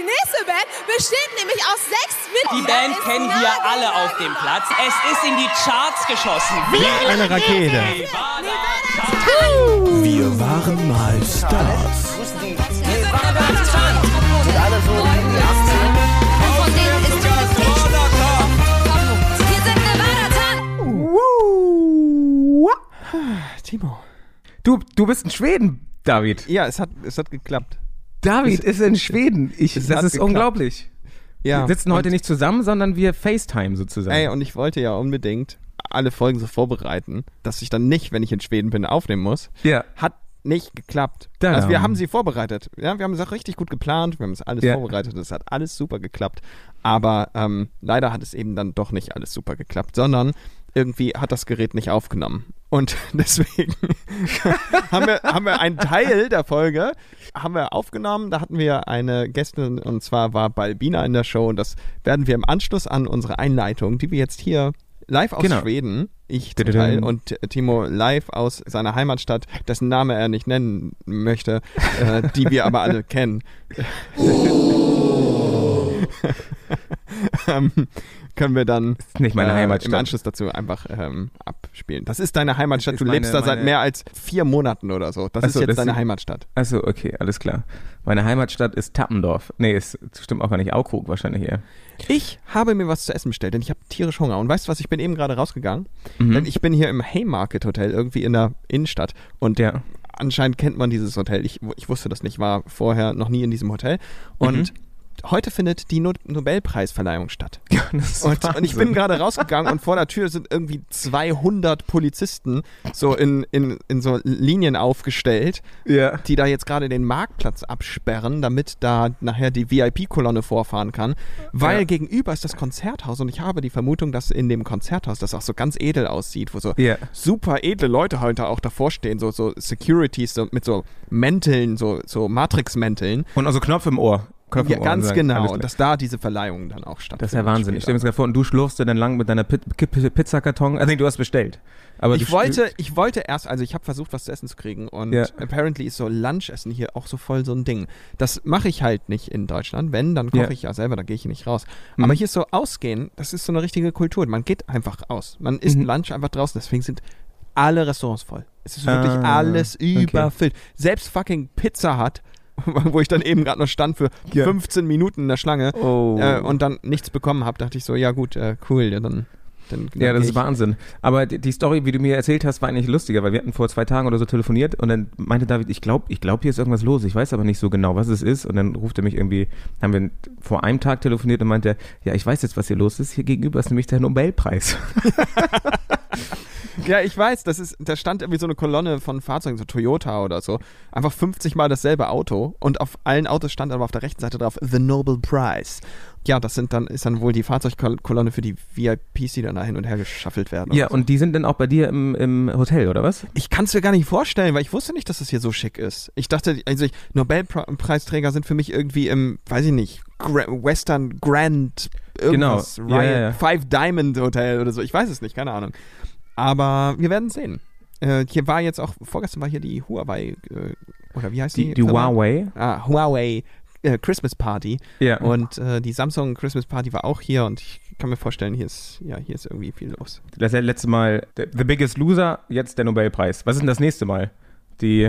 die nächste Band besteht nämlich aus sechs Die Mitgliedern. Band Ist kennen wir alle auf dem Platz. Es ist in die Charts geschossen. Wie eine Rakete. Wir waren mal Stars. Von denen ist Temptation. Wir sind Nevada Timo. Du, du bist in Schweden, David. Ja, es hat, es hat geklappt. David ist in Schweden. Ich, das ist geklappt. unglaublich. Ja. Wir sitzen heute nicht zusammen, sondern wir FaceTime sozusagen. Ey, und ich wollte ja unbedingt alle Folgen so vorbereiten, dass ich dann nicht, wenn ich in Schweden bin, aufnehmen muss. ja. Hat nicht geklappt. Da. Also wir haben sie vorbereitet. Ja, wir haben es auch richtig gut geplant. Wir haben es alles Ja. vorbereitet. Es hat alles super geklappt. Aber ähm, leider hat es eben dann doch nicht alles super geklappt, sondern irgendwie hat das Gerät nicht aufgenommen. Und deswegen haben, wir, haben wir einen Teil der Folge haben wir aufgenommen. Da hatten wir eine Gästin und zwar war Balbina in der Show. Und das werden wir im Anschluss an unsere Einleitung, die wir jetzt hier live aus Genau. Schweden, ich zum. Teil und Timo live aus seiner Heimatstadt, dessen Name er nicht nennen möchte, äh, die wir aber alle kennen. ähm, können wir dann Ist nicht meine äh, Heimatstadt. im Anschluss dazu einfach ähm, abspielen. Das ist deine Heimatstadt. Ist Du meine- lebst da seit mehr als vier Monaten oder so. Das Ach ist jetzt das deine ist- Heimatstadt. Achso, okay, alles klar. Meine Heimatstadt ist Tappendorf. Nee, ist stimmt auch gar nicht. Aukrug wahrscheinlich eher. Ich habe mir was zu essen bestellt, denn ich habe tierisch Hunger. Und weißt du was, ich bin eben gerade rausgegangen. Mhm. Denn ich bin hier im Haymarket Hotel, irgendwie in der Innenstadt. Und Ja. anscheinend kennt man dieses Hotel. Ich, ich wusste das nicht, war vorher noch nie in diesem Hotel. Und heute findet die no Nobelpreisverleihung statt. Und, und ich bin gerade rausgegangen und vor der Tür sind irgendwie 200 Polizisten so in, in, in so Linien aufgestellt, Ja. die da jetzt gerade den Marktplatz absperren, damit da nachher die VIP-Kolonne vorfahren kann. Weil Ja. gegenüber ist das Konzerthaus und ich habe die Vermutung, dass in dem Konzerthaus das auch so ganz edel aussieht, wo so super edle Leute heute auch davor stehen, so, so Securities so, mit so Mänteln, so, so Matrix-Mänteln. Und also Knopf im Ohr. Knopf Ja, ganz genau. Und dass da diese Verleihung dann auch stattfindet. Das ist ja Wahnsinn. Ich stelle mir das gerade vor, und du schlurfst dir dann lang mit deiner Pi Pi Pi Pizzakarton. Also du hast bestellt. Aber Ich wollte, ich wollte erst, also ich habe versucht, was zu essen zu kriegen und Ja. apparently ist so Lunchessen hier auch so voll so ein Ding. Das mache ich halt nicht in Deutschland. Wenn, dann koche Ja. ich ja selber, da gehe ich hier nicht raus. Mhm. Aber hier ist so ausgehen, das ist so eine richtige Kultur. Man geht einfach aus. Man isst Mhm. Lunch einfach draußen, deswegen sind alle Restaurants voll. Es ist wirklich Ah, alles okay. überfüllt. Selbst fucking Pizza hat, wo ich dann eben gerade noch stand für Ja. 15 Minuten in der Schlange Oh. äh, und dann nichts bekommen habe, dachte ich so, ja gut, äh, cool, ja, dann, dann, dann Ja, das ist. Wahnsinn. Aber die, die Story, wie du mir erzählt hast, war eigentlich lustiger, weil wir hatten vor zwei Tagen oder so telefoniert und dann meinte David, ich glaube, ich glaube, hier ist irgendwas los. Ich weiß aber nicht so genau, was es ist. Und dann ruft er mich irgendwie, haben wir vor einem Tag telefoniert und meinte, ja, ich weiß jetzt, was hier los ist. Hier gegenüber ist nämlich der Nobelpreis. Ja, ich weiß, das ist, da stand irgendwie so eine Kolonne von Fahrzeugen, so Toyota oder so. Einfach 50 Mal dasselbe Auto und auf allen Autos stand aber auf der rechten Seite drauf The Nobel Prize. Ja, das sind dann, ist dann wohl die Fahrzeugkolonne für die VIPs, die dann da hin und her geschaffelt werden. ja, so. und die sind dann auch bei dir im, im Hotel, oder was? ich kann es mir gar nicht vorstellen, weil ich wusste nicht, dass das hier so schick ist. Ich dachte, also ich, Nobelpreisträger sind für mich irgendwie im, weiß ich nicht, Gra Western Grand irgendwas, Genau. Ja, Riot, ja, ja. Five Diamond Hotel oder so. Ich weiß es nicht, keine Ahnung. Aber wir werden sehen. Äh, hier war jetzt auch, vorgestern war hier die Huawei, äh, oder wie heißt die? Die, die? Huawei. Ah, Huawei äh, Christmas Party. Ja. Und äh, die Samsung Christmas Party war auch hier und ich kann mir vorstellen, hier ist, ja, hier ist irgendwie viel los. Das letzte Mal The Biggest Loser, jetzt der Nobelpreis. Was ist denn das nächste Mal? Die,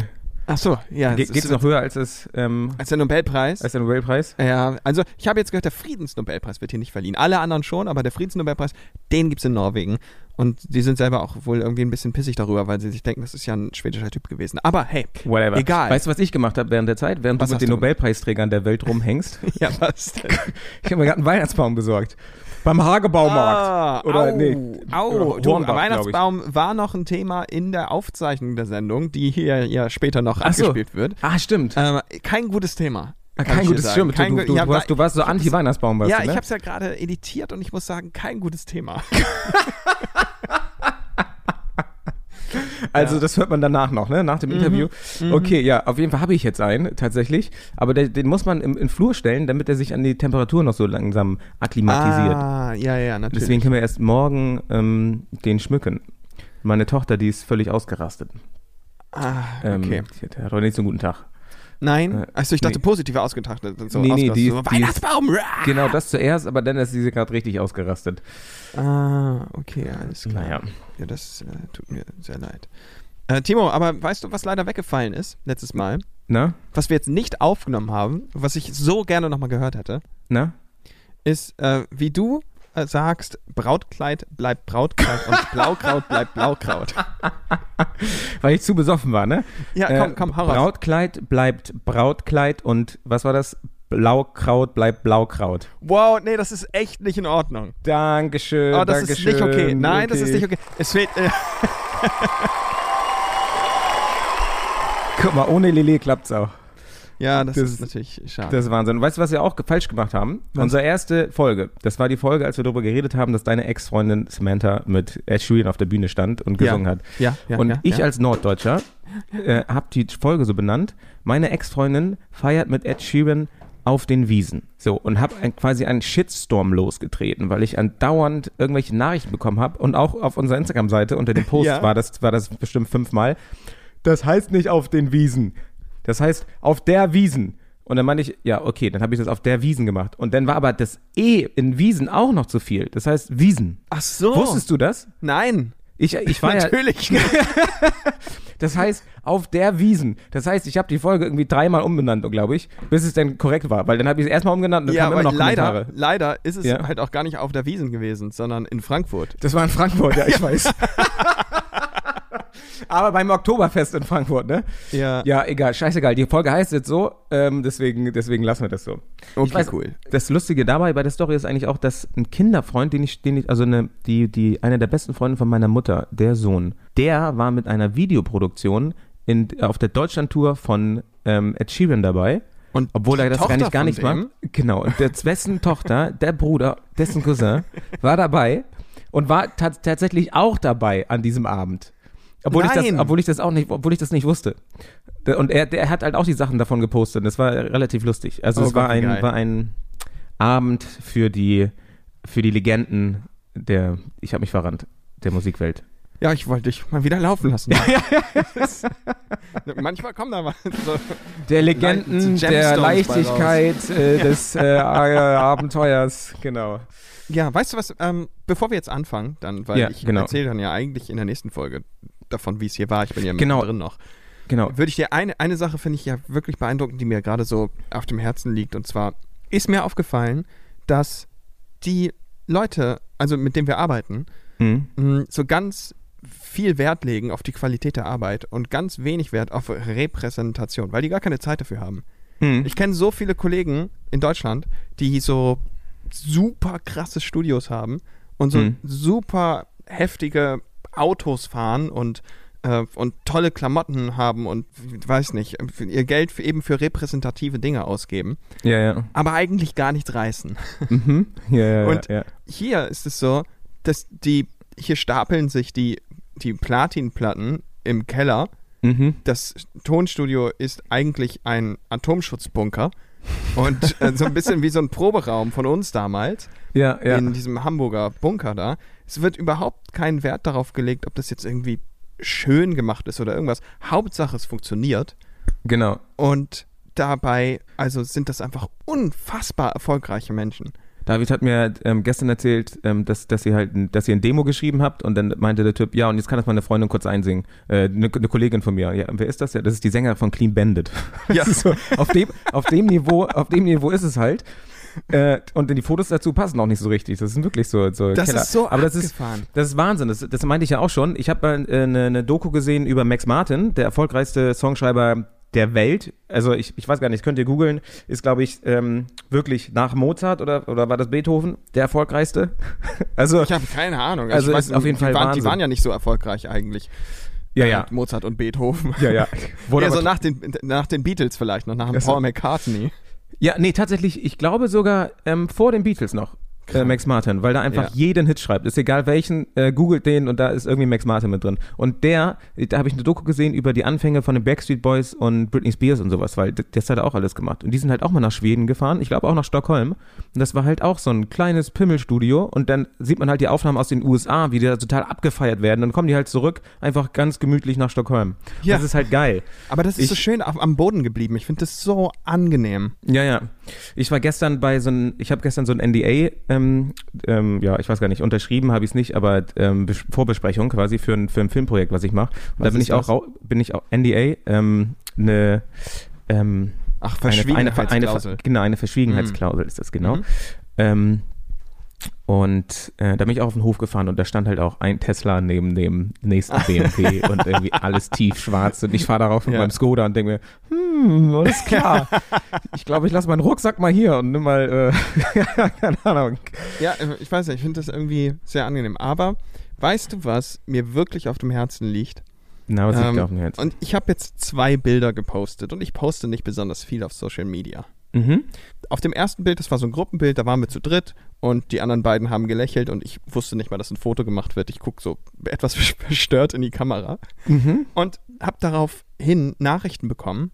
Ach so, ja. Ge es geht's ist- noch höher als, das, ähm, Als der Nobelpreis? als der Nobelpreis? Ja, also ich habe jetzt gehört, der Friedensnobelpreis wird hier nicht verliehen. Alle anderen schon, aber der Friedensnobelpreis, den gibt's in Norwegen. Und die sind selber auch wohl irgendwie ein bisschen pissig darüber, weil sie sich denken, das ist ja ein schwedischer Typ gewesen. Aber hey, Whatever. Egal. Weißt du, was ich gemacht habe während der Zeit? Während Was du mit den du? Nobelpreisträgern der Welt rumhängst. ja, was denn? ich habe mir gerade einen Weihnachtsbaum besorgt. Beim Hagebaumarkt. Ah, Oder au, nee. Au, du, Hornbach, Weihnachtsbaum war noch ein Thema in der Aufzeichnung der Sendung, die hier ja später noch Ach so. abgespielt wird. Ah, stimmt. Ähm, kein gutes Thema. Ah, kein gutes. Kein Du, du, ja, hast, du warst so Anti-Weihnachtsbaum, warst Ja, du, ne? ich habe es ja gerade editiert und ich muss sagen, kein gutes Thema. Also das hört man danach noch, ne? Nach dem Interview. Okay, ja, auf jeden Fall habe ich jetzt einen, tatsächlich. Aber der, den muss man im, in Flur stellen, damit er sich an die Temperatur noch so langsam akklimatisiert. Ah, ja, ja, natürlich. Deswegen können wir erst morgen ähm, den schmücken. Meine Tochter, die ist völlig ausgerastet. ah, Ähm, okay. Die hat, hat heute nicht so einen guten Tag. Nein? Äh, Also ich dachte nee. positiv ausgetrachtet. So Nee, nee, die- so, die ist- Weihnachtsbaum! rah! Genau, das zuerst, aber dann ist sie gerade richtig ausgerastet. Ah, okay, alles klar. Naja. Ja, das äh, tut mir sehr leid. Äh, Timo, aber weißt du, was leider weggefallen ist letztes Mal? Na? Was wir jetzt nicht aufgenommen haben, was ich so gerne nochmal gehört hätte, Na? ist, äh, wie du äh, sagst, Brautkleid bleibt Brautkleid und Blaukraut bleibt Blaukraut. Weil ich zu besoffen war, ne? Ja, komm, komm, hau raus. Brautkleid bleibt Brautkleid und was war das? Blaukraut bleibt Blaukraut. Wow, nee, das ist echt nicht in Ordnung. Dankeschön. Oh, das Dankeschön, ist nicht okay. Nein, das ist nicht okay. Es fehlt. Äh, Guck mal, ohne Lillet klappt's auch. Ja, das, Das- ist natürlich schade. Das ist Wahnsinn. Weißt du, was wir auch falsch gemacht haben? Was? Unsere erste Folge. Das war die Folge, als wir darüber geredet haben, dass deine Ex-Freundin Samantha mit Ed Sheeran auf der Bühne stand und gesungen hat. ja, ja, und ja, ich ja. als Norddeutscher äh, habe die Folge so benannt. Meine Ex-Freundin feiert mit Ed Sheeran auf den Wiesen. So, und habe quasi einen Shitstorm losgetreten, weil ich andauernd irgendwelche Nachrichten bekommen habe und auch auf unserer Instagram-Seite unter dem Post Ja. war, das, war das bestimmt fünfmal. Das heißt nicht auf den Wiesen. Das heißt auf der Wiesen. Und dann meinte ich, ja, okay, dann habe ich das auf der Wiesen gemacht. Und dann war aber das E in Wiesen auch noch zu viel. Das heißt Wiesen. Ach so. Wusstest du das? Nein. Ich, ich war ja, Natürlich. das heißt, auf der Wiesen. Das heißt, ich habe die Folge irgendwie dreimal umbenannt, glaube ich, bis es dann korrekt war. Weil dann habe ich es erstmal umgenannt und dann ja, kamen immer noch leider, Kommentare. leider ist es Ja. halt auch gar nicht auf der Wiesen gewesen, sondern in Frankfurt. Das war in Frankfurt, ja, ich weiß. Aber beim Oktoberfest in Frankfurt, ne? Ja. Ja, egal, scheißegal. Die Folge heißt jetzt so, ähm, deswegen, deswegen lassen wir das so. Okay, weiß, cool. Das Lustige dabei bei der Story ist eigentlich auch, dass ein Kinderfreund, den ich, den ich, also eine, die, die, eine der besten Freunde von meiner Mutter, der Sohn, der war mit einer Videoproduktion in, auf der Deutschlandtour von ähm, Ed Sheeran dabei. Und Obwohl er das gar Tochter nicht, gar nicht mag. Genau. Und der, dessen Tochter, der Bruder, dessen Cousin, war dabei und war ta tatsächlich auch dabei an diesem Abend. Obwohl ich, das, obwohl ich das auch nicht, obwohl ich das nicht wusste. Und er, der hat halt auch die Sachen davon gepostet. Das war relativ lustig. Also Oh es war Gott, ein, geil. war ein Abend für die, für die Legenden der, ich habe mich verrannt, der Musikwelt. Ja, ich wollte dich mal wieder laufen lassen. Manchmal kommen da mal so. Der Legenden der Leichtigkeit äh, des äh, Abenteuers, genau. Ja, weißt du was, ähm, bevor wir jetzt anfangen, dann, weil Ja, ich genau. erzähle dann ja eigentlich in der nächsten Folge davon, wie es hier war. Ich bin ja Genau. drin noch. Genau. Würde ich dir eine, eine Sache finde ich ja wirklich beeindruckend, die mir gerade so auf dem Herzen liegt. Und zwar ist mir aufgefallen, dass die Leute, also mit denen wir arbeiten, Mhm. mh, so ganz viel Wert legen auf die Qualität der Arbeit und ganz wenig Wert auf Repräsentation, weil die gar keine Zeit dafür haben. Mhm. Ich kenne so viele Kollegen in Deutschland, die so super krasse Studios haben und so Mhm. super heftige Autos fahren und, äh, und tolle Klamotten haben und weiß nicht, ihr Geld für, eben für repräsentative Dinge ausgeben, Ja, ja. aber eigentlich gar nichts reißen. Mhm. Ja, ja, Und- ja, ja. Hier ist es so, dass die, hier stapeln sich die, die Platinplatten im Keller. Mhm. Das Tonstudio ist eigentlich ein Atomschutzbunker. Und äh, so ein bisschen wie so ein Proberaum von uns damals Ja, ja. in diesem Hamburger Bunker da. Es wird überhaupt kein Wert darauf gelegt, ob das jetzt irgendwie schön gemacht ist oder irgendwas. Hauptsache es funktioniert. genau. Und dabei, also sind das einfach unfassbar erfolgreiche Menschen. David hat mir ähm, gestern erzählt, ähm, dass, dass ihr halt, ein- dass ihr ein Demo geschrieben habt und dann meinte der Typ, ja, und jetzt kann das meine Freundin kurz einsingen. Äh, Eine eine Kollegin von mir. Ja, wer ist das? Ja, das ist die Sängerin von Clean Bandit. Ja. Ist so, auf dem, auf dem Niveau, auf dem Niveau ist es halt. Äh, und die Fotos dazu passen auch nicht so richtig. Das sind wirklich so, so Das Keller. ist so Aber das ist, das ist Wahnsinn. Das, das meinte ich ja auch schon. Ich habe äh, eine, eine Doku gesehen über Max Martin, der erfolgreichste Songschreiber der Welt. Also ich, ich weiß gar nicht, könnt ihr googeln. Ist, glaube ich, ähm, wirklich nach Mozart oder, oder war das Beethoven der erfolgreichste? also, Ich habe keine Ahnung. Also ich ist auf jeden die Fall waren, die waren ja nicht so erfolgreich eigentlich. ja, ja. Mit Mozart und Beethoven. Ja, ja. Wurde aber so nach den, nach den Beatles vielleicht noch, nach dem Das- Paul McCartney. ja, nee, tatsächlich, ich glaube sogar ähm, vor den Beatles noch. Äh, Max Martin, weil da einfach Ja. jeden Hit schreibt. Ist egal welchen, äh, googelt den und da ist irgendwie Max Martin mit drin. Und der, da habe ich eine Doku gesehen über die Anfänge von den Backstreet Boys und Britney Spears und sowas, weil das hat er auch alles gemacht. Und die sind halt auch mal nach Schweden gefahren, ich glaube auch nach Stockholm. Und das war halt auch so ein kleines Pimmelstudio und dann sieht man halt die Aufnahmen aus den USA, wie die da total abgefeiert werden. Dann kommen die halt zurück, einfach ganz gemütlich nach Stockholm. Ja. Das ist halt geil. Aber das ist so Ich- schön auf, am Boden geblieben. Ich finde das so angenehm. Ja, ja. Ich war gestern bei so einem, ich habe gestern so ein NDA, ähm, ähm, ja, ich weiß gar nicht, unterschrieben habe ich es nicht, aber ähm, Bes- Vorbesprechung quasi für ein, für ein Filmprojekt, was ich mache. Und da bin ich auch, bin ich auch, NDA, ähm, eine, ähm, Ach, eine, eine, eine, Verschwiegenheitsklausel. genau, eine Verschwiegenheitsklausel ist das genau. Mhm. Und äh, da bin ich auch auf den Hof gefahren und da stand halt auch ein Tesla neben dem nächsten BMW und irgendwie alles tiefschwarz und ich fahre darauf mit Ja. meinem Skoda und denke mir, hm, alles klar. ich glaube, ich lasse meinen Rucksack mal hier und nimm mal, äh, keine Ahnung. Ja, äh, ich weiß nicht, ich finde das irgendwie sehr angenehm. Aber weißt du, was mir wirklich auf dem Herzen liegt? Na, was liegt Ähm, da auf dem Herzen? Und ich habe jetzt zwei Bilder gepostet und ich poste nicht besonders viel auf Social Media. Mhm. Auf dem ersten Bild, das war so ein Gruppenbild, da waren wir zu dritt und die anderen beiden haben gelächelt und ich wusste nicht mal, dass ein Foto gemacht wird. Ich gucke so etwas verstört in die Kamera Mhm. und habe daraufhin Nachrichten bekommen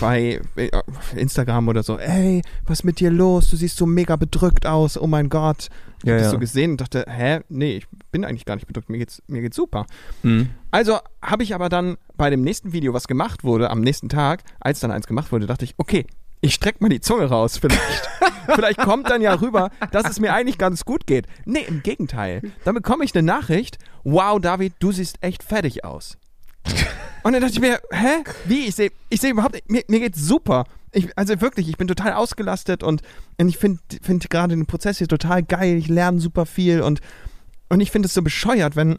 bei äh, Instagram oder so. Ey, was ist mit dir los? Du siehst so mega bedrückt aus. Oh mein Gott. Ich Ja, hab das ja. so gesehen und dachte, hä? Nee, ich bin eigentlich gar nicht bedrückt. Mir geht's, mir geht's super. Mhm. Also habe ich aber dann bei dem nächsten Video, was gemacht wurde, am nächsten Tag, als dann eins gemacht wurde, dachte ich, okay, ich streck mal die Zunge raus vielleicht. vielleicht kommt dann ja rüber, dass es mir eigentlich ganz gut geht. Nee, im Gegenteil. Dann bekomme ich eine Nachricht, wow, David, du siehst echt fertig aus. Und dann dachte ich mir, hä? Wie? Ich sehe ich seh überhaupt nicht, mir, mir geht's super. Ich, also wirklich, ich bin total ausgelastet und, und ich finde find gerade den Prozess hier total geil. Ich lerne super viel und, und ich finde es so bescheuert, wenn,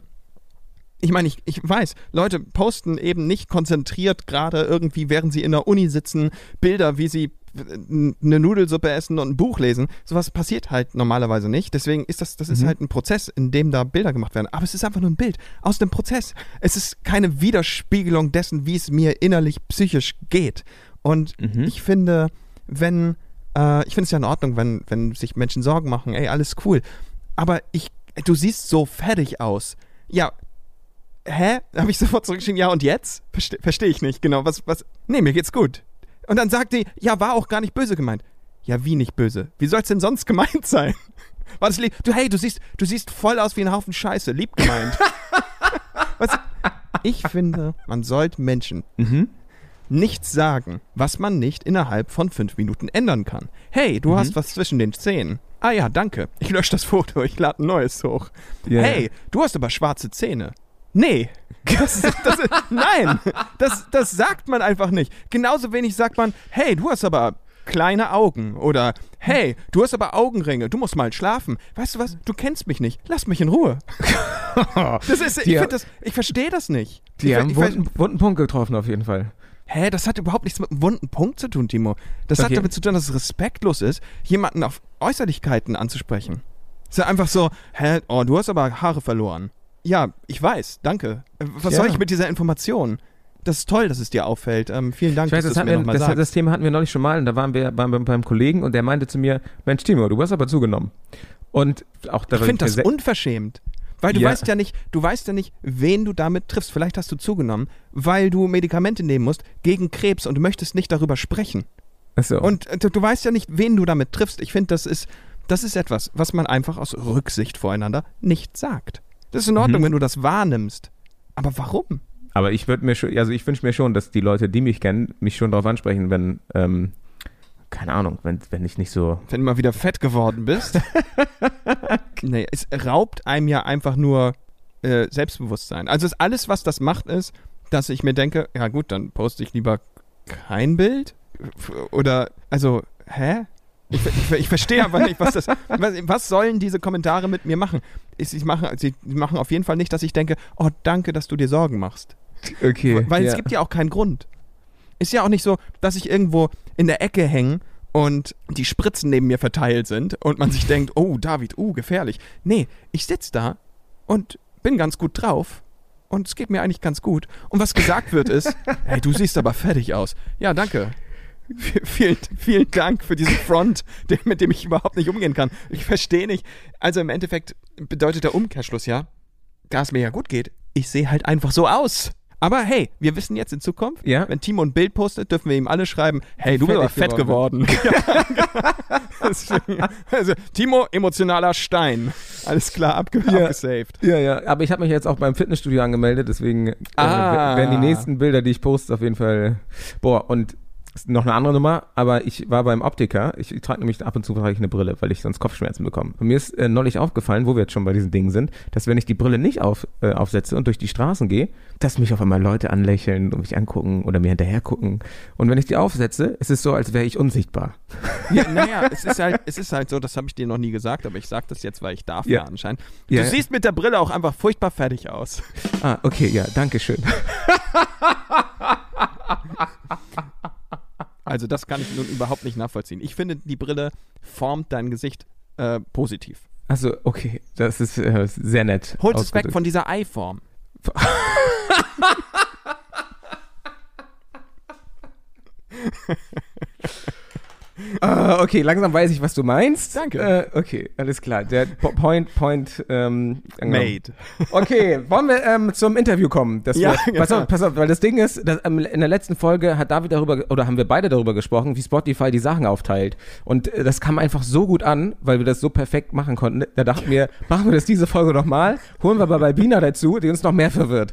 ich meine, ich, ich weiß, Leute posten eben nicht konzentriert gerade irgendwie, während sie in der Uni sitzen, Bilder, wie sie äh, eine Nudelsuppe essen und ein Buch lesen. Sowas passiert halt normalerweise nicht. Deswegen ist das, das ist halt ein Prozess, in dem da Bilder gemacht werden. Aber es ist einfach nur ein Bild aus dem Prozess. Es ist keine Widerspiegelung dessen, wie es mir innerlich psychisch geht. Und Mhm. ich finde, wenn, äh, ich finde es ja in Ordnung, wenn, wenn sich Menschen Sorgen machen, ey, alles cool. Aber ich, du siehst so fertig aus. Ja, hä? Habe ich sofort zurückgeschrieben, ja und jetzt? Verstehe versteh ich nicht, genau. Was, was? Nee, mir geht's gut. Und dann sagt die, ja, war auch gar nicht böse gemeint. Ja, wie nicht böse? Wie soll's denn sonst gemeint sein? War das lieb? Du, hey, du siehst, du siehst voll aus wie ein Haufen Scheiße, lieb gemeint. was? Ich finde, man sollte Menschen Mhm. nichts sagen, was man nicht innerhalb von fünf Minuten ändern kann. Hey, Mhm. du hast was zwischen den Zähnen. Ah ja, danke. Ich lösche das Foto, ich lade ein neues hoch. Ja, hey, du hast aber schwarze Zähne. Nee. Das das nein, das, das sagt man einfach nicht. Genauso wenig sagt man, hey, du hast aber kleine Augen oder hey, du hast aber Augenringe, du musst mal schlafen. Weißt du was? Du kennst mich nicht. Lass mich in Ruhe. Das ist, ich, ich verstehe das nicht. Die ich, haben einen wunden, Punkt getroffen auf jeden Fall. Hä, das hat überhaupt nichts mit einem wunden Punkt zu tun, Timo. Das hat Okay. damit zu tun, dass es respektlos ist, jemanden auf Äußerlichkeiten anzusprechen. Es ist ja einfach so, hä, oh, du hast aber Haare verloren. Ja, ich weiß, danke. Äh, Was Ja. soll ich mit dieser Information? Das ist toll, dass es dir auffällt. Ähm, vielen Dank, Ich weiß, dass das, mir wir, das, sagst. das Thema hatten wir neulich schon mal und da waren wir beim, beim, beim Kollegen und der meinte zu mir, Mensch Timo, du hast aber zugenommen. Und auch da ich finde das unverschämt. Weil du Ja. weißt ja nicht, du weißt ja nicht, wen du damit triffst. Vielleicht hast du zugenommen, weil du Medikamente nehmen musst gegen Krebs und du möchtest nicht darüber sprechen. Achso. Und äh, du, du weißt ja nicht, wen du damit triffst. Ich finde, das ist, das ist etwas, was man einfach aus Rücksicht voreinander nicht sagt. Das ist in Ordnung, Mhm. wenn du das wahrnimmst. Aber warum? Aber ich würde mir schon, also ich wünsche mir schon, dass die Leute, die mich kennen, mich schon darauf ansprechen, wenn, ähm, keine Ahnung, wenn, wenn ich nicht so. Wenn du mal wieder fett geworden bist. nee, es raubt einem ja einfach nur äh, Selbstbewusstsein. Also es, alles, was das macht, ist, dass ich mir denke, ja gut, dann poste ich lieber kein Bild. Oder, also, hä? Ich, ich, ich verstehe aber nicht, was das. Was, was sollen diese Kommentare mit mir machen? Ich, ich mache, sie machen auf jeden Fall nicht, dass ich denke, oh, danke, dass du dir Sorgen machst. Okay. Weil es gibt ja auch keinen Grund. Ist ja auch nicht so, dass ich irgendwo in der Ecke hänge und die Spritzen neben mir verteilt sind und man sich denkt, oh, David, uh, gefährlich. Nee, ich sitze da und bin ganz gut drauf und es geht mir eigentlich ganz gut. Und was gesagt wird ist, hey, du siehst aber fertig aus. Ja, danke. Vielen, vielen Dank für diesen Front, der, mit dem ich überhaupt nicht umgehen kann. Ich verstehe nicht. Also im Endeffekt bedeutet der Umkehrschluss ja, da es mir ja gut geht, ich sehe halt einfach so aus. Aber hey, wir wissen jetzt in Zukunft, Ja. wenn Timo ein Bild postet, dürfen wir ihm alle schreiben, hey, du bist aber fett geworden. Deswegen, also, Timo, emotionaler Stein. Alles klar, abge Ja. abgesaved. Ja, ja, aber ich habe mich jetzt auch beim Fitnessstudio angemeldet, deswegen äh, Ah. werden die nächsten Bilder, die ich poste, auf jeden Fall. Boah, und ist noch eine andere Nummer, aber ich war beim Optiker. Ich, ich trage nämlich ab und zu trage ich eine Brille, weil ich sonst Kopfschmerzen bekomme. Und mir ist äh, neulich aufgefallen, wo wir jetzt schon bei diesen Dingen sind, dass wenn ich die Brille nicht auf, äh, aufsetze und durch die Straßen gehe, dass mich auf einmal Leute anlächeln und mich angucken oder mir hinterher gucken. Und wenn ich die aufsetze, ist es so, als wäre ich unsichtbar. Ja, naja, es ist halt, es ist halt so, das habe ich dir noch nie gesagt, aber ich sage das jetzt, weil ich darf ja, Ja. anscheinend. Ja. Du siehst mit der Brille auch einfach furchtbar fertig aus. Ah, okay, ja, danke schön. Also das kann ich nun überhaupt nicht nachvollziehen. Ich finde, die Brille formt dein Gesicht äh, positiv. Also, okay, das ist äh, sehr nett. Holt es weg von dieser Ei-Form. Ah, okay, langsam weiß ich, was du meinst. Danke. Äh, okay, alles klar. Der po Point, Point, ähm. Made. Okay, wollen wir ähm, zum Interview kommen? Das Ja, wir, pass, auf, pass auf, weil das Ding ist, dass, ähm, in der letzten Folge hat David darüber, oder haben wir beide darüber gesprochen, wie Spotify die Sachen aufteilt. Und äh, das kam einfach so gut an, weil wir das so perfekt machen konnten. Da dachten wir, machen wir das diese Folge nochmal, holen wir aber bei Bina dazu, die uns noch mehr verwirrt.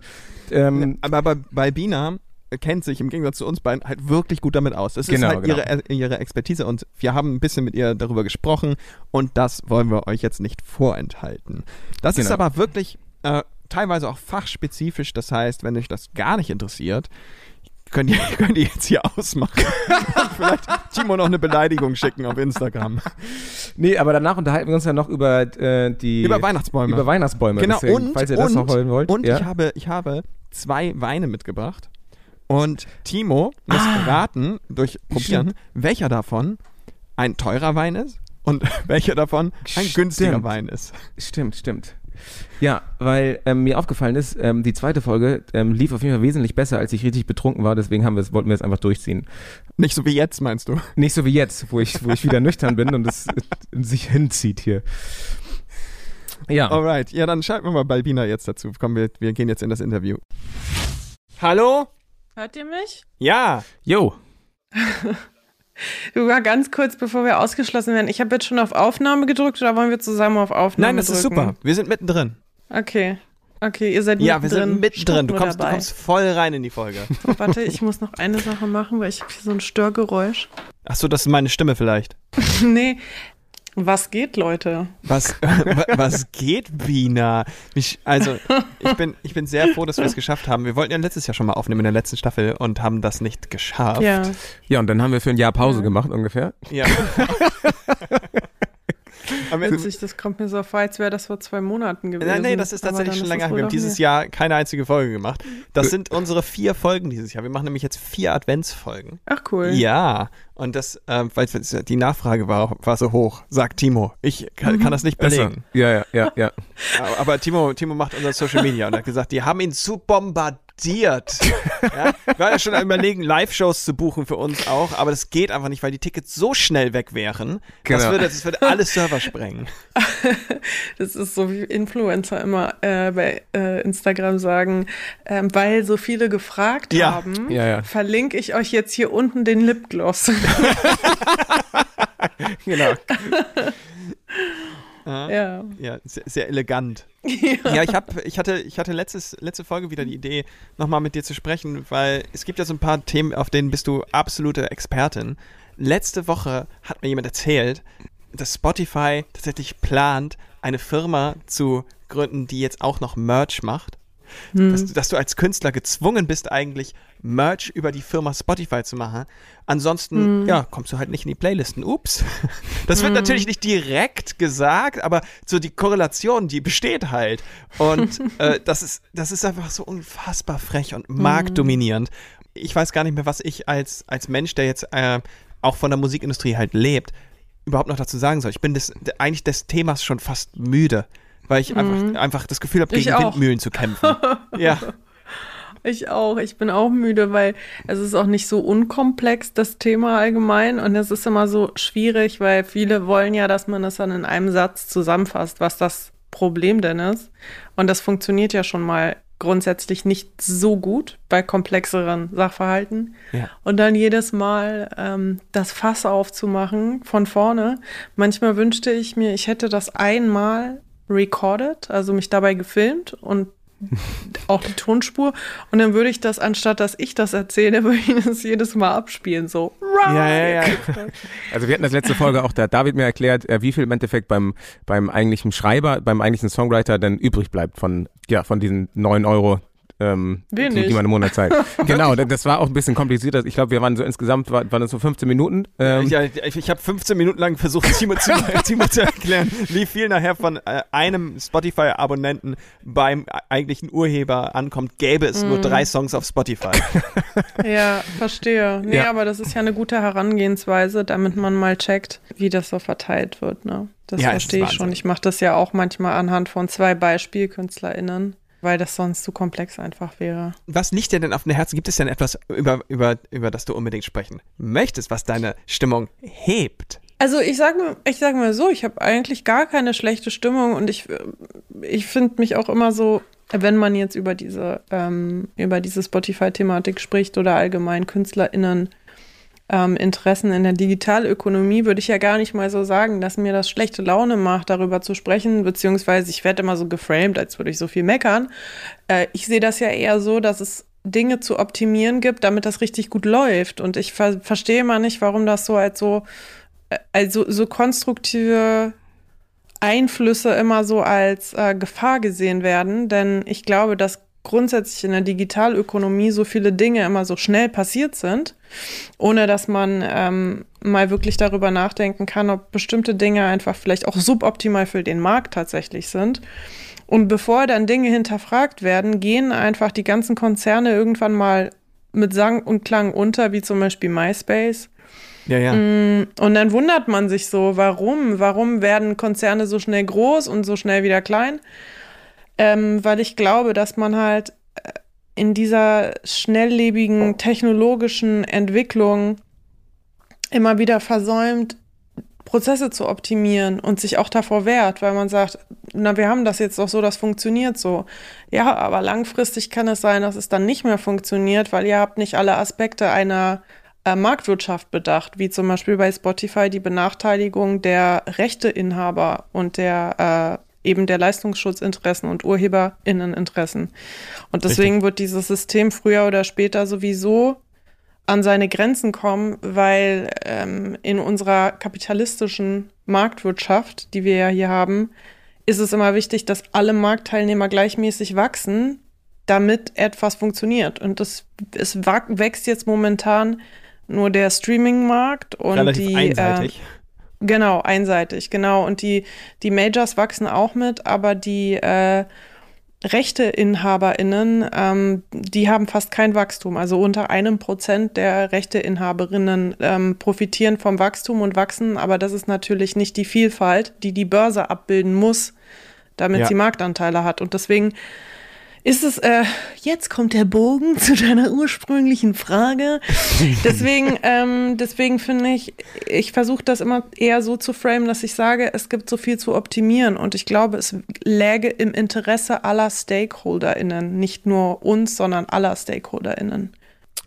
Ähm, Aber bei, bei Bina kennt sich im Gegensatz zu uns beiden halt wirklich gut damit aus. Das Genau, ist halt genau. ihre, ihre Expertise und wir haben ein bisschen mit ihr darüber gesprochen und das wollen wir euch jetzt nicht vorenthalten. Das ist Genau. aber wirklich äh, teilweise auch fachspezifisch, das heißt, wenn euch das gar nicht interessiert, könnt ihr, könnt ihr jetzt hier ausmachen. vielleicht Timo noch eine Beleidigung schicken auf Instagram. nee, aber danach unterhalten wir uns ja noch über äh, die... Über Weihnachtsbäume. Über Weihnachtsbäume. Genau, deswegen, und, falls ihr das und, noch holen wollt. Und ja. ich, habe, ich habe zwei Weine mitgebracht. Und Timo muss Ah. raten, durch Probieren, welcher davon ein teurer Wein ist und welcher davon ein günstiger Stimmt. Wein ist. Stimmt, stimmt. Ja, weil ähm, mir aufgefallen ist, ähm, die zweite Folge ähm, lief auf jeden Fall wesentlich besser, als ich richtig betrunken war, deswegen haben wir es, wollten wir es einfach durchziehen. Nicht so wie jetzt, meinst du? Nicht so wie jetzt, wo ich, wo ich wieder nüchtern bin und es sich hinzieht hier. Ja. Alright, ja, dann schalten wir mal Balbina jetzt dazu. Komm, wir, wir gehen jetzt in das Interview. Hallo? Hört ihr mich? Ja. Jo. Du war ganz kurz, bevor wir ausgeschlossen werden. Ich habe jetzt schon auf Aufnahme gedrückt oder wollen wir zusammen auf Aufnahme Nein, das ist drücken? super. Wir sind mittendrin. Okay. Okay, ihr seid Ja, wir mittendrin. sind mittendrin. Du kommst, du kommst voll rein in die Folge. Oh, warte, ich muss noch eine Sache machen, weil ich habe hier so ein Störgeräusch. Achso, das ist meine Stimme vielleicht. nee. Was geht, Leute? Was, wa- was geht, Bina? Mich, also, ich bin, ich bin sehr froh, dass wir es geschafft haben. Wir wollten ja letztes Jahr schon mal aufnehmen in der letzten Staffel und haben das nicht geschafft. Ja. Ja, und dann haben wir für ein Jahr Pause gemacht ungefähr. Ja. Aber Witzig, das kommt mir so vor, als wäre das vor zwei Monaten gewesen. Nein, nee, das ist tatsächlich schon es her. Wir haben dieses mehr. Jahr keine einzige Folge gemacht. Das sind unsere vier Folgen dieses Jahr. Wir machen nämlich jetzt vier Adventsfolgen. Ach, cool. Ja, und das, ähm, weil die Nachfrage war, war so hoch, sagt Timo. Ich kann, kann das nicht belegen. Ja, ja, ja, ja. Aber- Aber Timo, Timo macht unser Social Media und hat gesagt, die haben ihn zu bombardiert. ja? Wir waren ja schon am überlegen, Live-Shows zu buchen für uns auch, aber das geht einfach nicht, weil die Tickets so schnell weg wären. Das, Genau. würde, das würde alle Server sprengen. Das ist so wie Influencer immer äh, bei äh, Instagram sagen, ähm, weil so viele gefragt Ja. haben, Ja, ja. verlinke ich euch jetzt hier unten den Lipgloss. Genau. Ja. Ja, sehr, sehr elegant. Ja, ich, hab, ich hatte, ich hatte letztes, letzte Folge wieder die Idee, nochmal mit dir zu sprechen, weil es gibt ja so ein paar Themen, auf denen bist du absolute Expertin. Letzte Woche hat mir jemand erzählt, dass Spotify tatsächlich plant, eine Firma zu gründen, die jetzt auch noch Merch macht. Dass, du- dass du als Künstler gezwungen bist, eigentlich Merch über die Firma Spotify zu machen. Ansonsten, ja, kommst du halt nicht in die Playlisten. Ups. Das wird natürlich nicht direkt gesagt, aber so die Korrelation, die besteht halt. Und äh, das, ist, das ist einfach so unfassbar frech und marktdominierend. Ich weiß gar nicht mehr, was ich als, als Mensch, der jetzt äh, auch von der Musikindustrie halt lebt, überhaupt noch dazu sagen soll. Ich bin des, eigentlich des Themas schon fast müde, weil ich einfach, einfach das Gefühl habe, gegen. Windmühlen zu kämpfen. ja. Ich auch. Ich bin auch müde, weil es ist auch nicht so unkomplex, das Thema allgemein. Und es ist immer so schwierig, weil viele wollen ja, dass man das dann in einem Satz zusammenfasst, was das Problem denn ist. Und das funktioniert ja schon mal grundsätzlich nicht so gut bei komplexeren Sachverhalten. Ja. Und dann jedes Mal ähm, das Fass aufzumachen von vorne. Manchmal wünschte ich mir, ich hätte das einmal recorded, also mich dabei gefilmt und auch die Tonspur. Und dann würde ich das, anstatt dass ich das erzähle, würde ich das jedes Mal abspielen. So. Ja, ja, ja. Also wir hatten das letzte Folge auch, da hat David mir erklärt, äh, wie viel im Endeffekt beim, beim eigentlichen Schreiber, beim eigentlichen Songwriter denn übrig bleibt von, ja, von diesen 9 Euro, ähm, Wenig. die man im Monat genau, das- war auch ein bisschen komplizierter. Ich glaube, wir waren so insgesamt, war- waren das so 15 Minuten. Ähm, Ja, ich ich habe 15 Minuten lang versucht, Timo zu, Timo zu erklären, wie viel nachher von äh, einem Spotify-Abonnenten beim eigentlichen Urheber ankommt, gäbe es nur drei Songs auf Spotify. Ja, verstehe. Nee, Ja. aber das ist ja eine gute Herangehensweise, damit man mal checkt, wie das so verteilt wird. Ne? Das Ja, verstehe ich schon. Ich mache das ja auch manchmal anhand von zwei BeispielkünstlerInnen, weil das sonst zu komplex einfach wäre. Was liegt dir denn auf dem Herzen? Gibt es denn etwas, über, über, über das du unbedingt sprechen möchtest, was deine Stimmung hebt? Also ich sage mal, ich sag mal so, ich habe eigentlich gar keine schlechte Stimmung und ich, ich finde mich auch immer so, wenn man jetzt über diese, ähm, über diese Spotify-Thematik spricht oder allgemein KünstlerInnen ähm, Interessen in der Digitalökonomie, würde ich ja gar nicht mal so sagen, dass mir das schlechte Laune macht, darüber zu sprechen, beziehungsweise ich werde immer so geframed, als würde ich so viel meckern. Äh, ich sehe das ja eher so, dass es Dinge zu optimieren gibt, damit das richtig gut läuft. Und ich ver verstehe mal nicht, warum das so als so, äh, also so konstruktive Einflüsse immer so als äh, Gefahr gesehen werden. Denn ich glaube, dass grundsätzlich in der Digitalökonomie so viele Dinge immer so schnell passiert sind, ohne dass man ähm, mal wirklich darüber nachdenken kann, ob bestimmte Dinge einfach vielleicht auch suboptimal für den Markt tatsächlich sind. Und bevor dann Dinge hinterfragt werden, gehen einfach die ganzen Konzerne irgendwann mal mit Sang und Klang unter, wie zum Beispiel MySpace. Ja, ja. Mm, Und dann wundert man sich so, warum? Warum werden Konzerne so schnell groß und so schnell wieder klein? Ähm, weil ich glaube, dass man halt äh, in dieser schnelllebigen technologischen Entwicklung immer wieder versäumt, Prozesse zu optimieren und sich auch davor wehrt, weil man sagt, na, wir haben das jetzt doch so, das funktioniert so. Ja, aber langfristig kann es sein, dass es dann nicht mehr funktioniert, weil ihr habt nicht alle Aspekte einer äh, Marktwirtschaft bedacht, wie zum Beispiel bei Spotify die Benachteiligung der Rechteinhaber und der äh, eben der Leistungsschutzinteressen und UrheberInneninteressen. Und deswegen wird dieses System früher oder später sowieso an seine Grenzen kommen, weil ähm, in unserer kapitalistischen Marktwirtschaft, die wir ja hier haben, ist es immer wichtig, dass alle Marktteilnehmer gleichmäßig wachsen, damit etwas funktioniert. Und das, es wächst jetzt momentan nur der Streaming-Markt und Relativ die einseitig. Äh, genau, einseitig, genau. Und die, die Majors wachsen auch mit, aber die äh, RechteinhaberInnen, ähm, die haben fast kein Wachstum. Also unter einem Prozent der Rechteinhaberinnen ähm, profitieren vom Wachstum und wachsen, aber das ist natürlich nicht die Vielfalt, die die Börse abbilden muss, damit Ja. sie Marktanteile hat. Und deswegen ist es, äh, jetzt kommt der Bogen zu deiner ursprünglichen Frage. Deswegen, ähm, deswegen finde ich, ich versuche das immer eher so zu framen, dass ich sage, es gibt so viel zu optimieren und ich glaube, es läge im Interesse aller StakeholderInnen, nicht nur uns, sondern aller StakeholderInnen.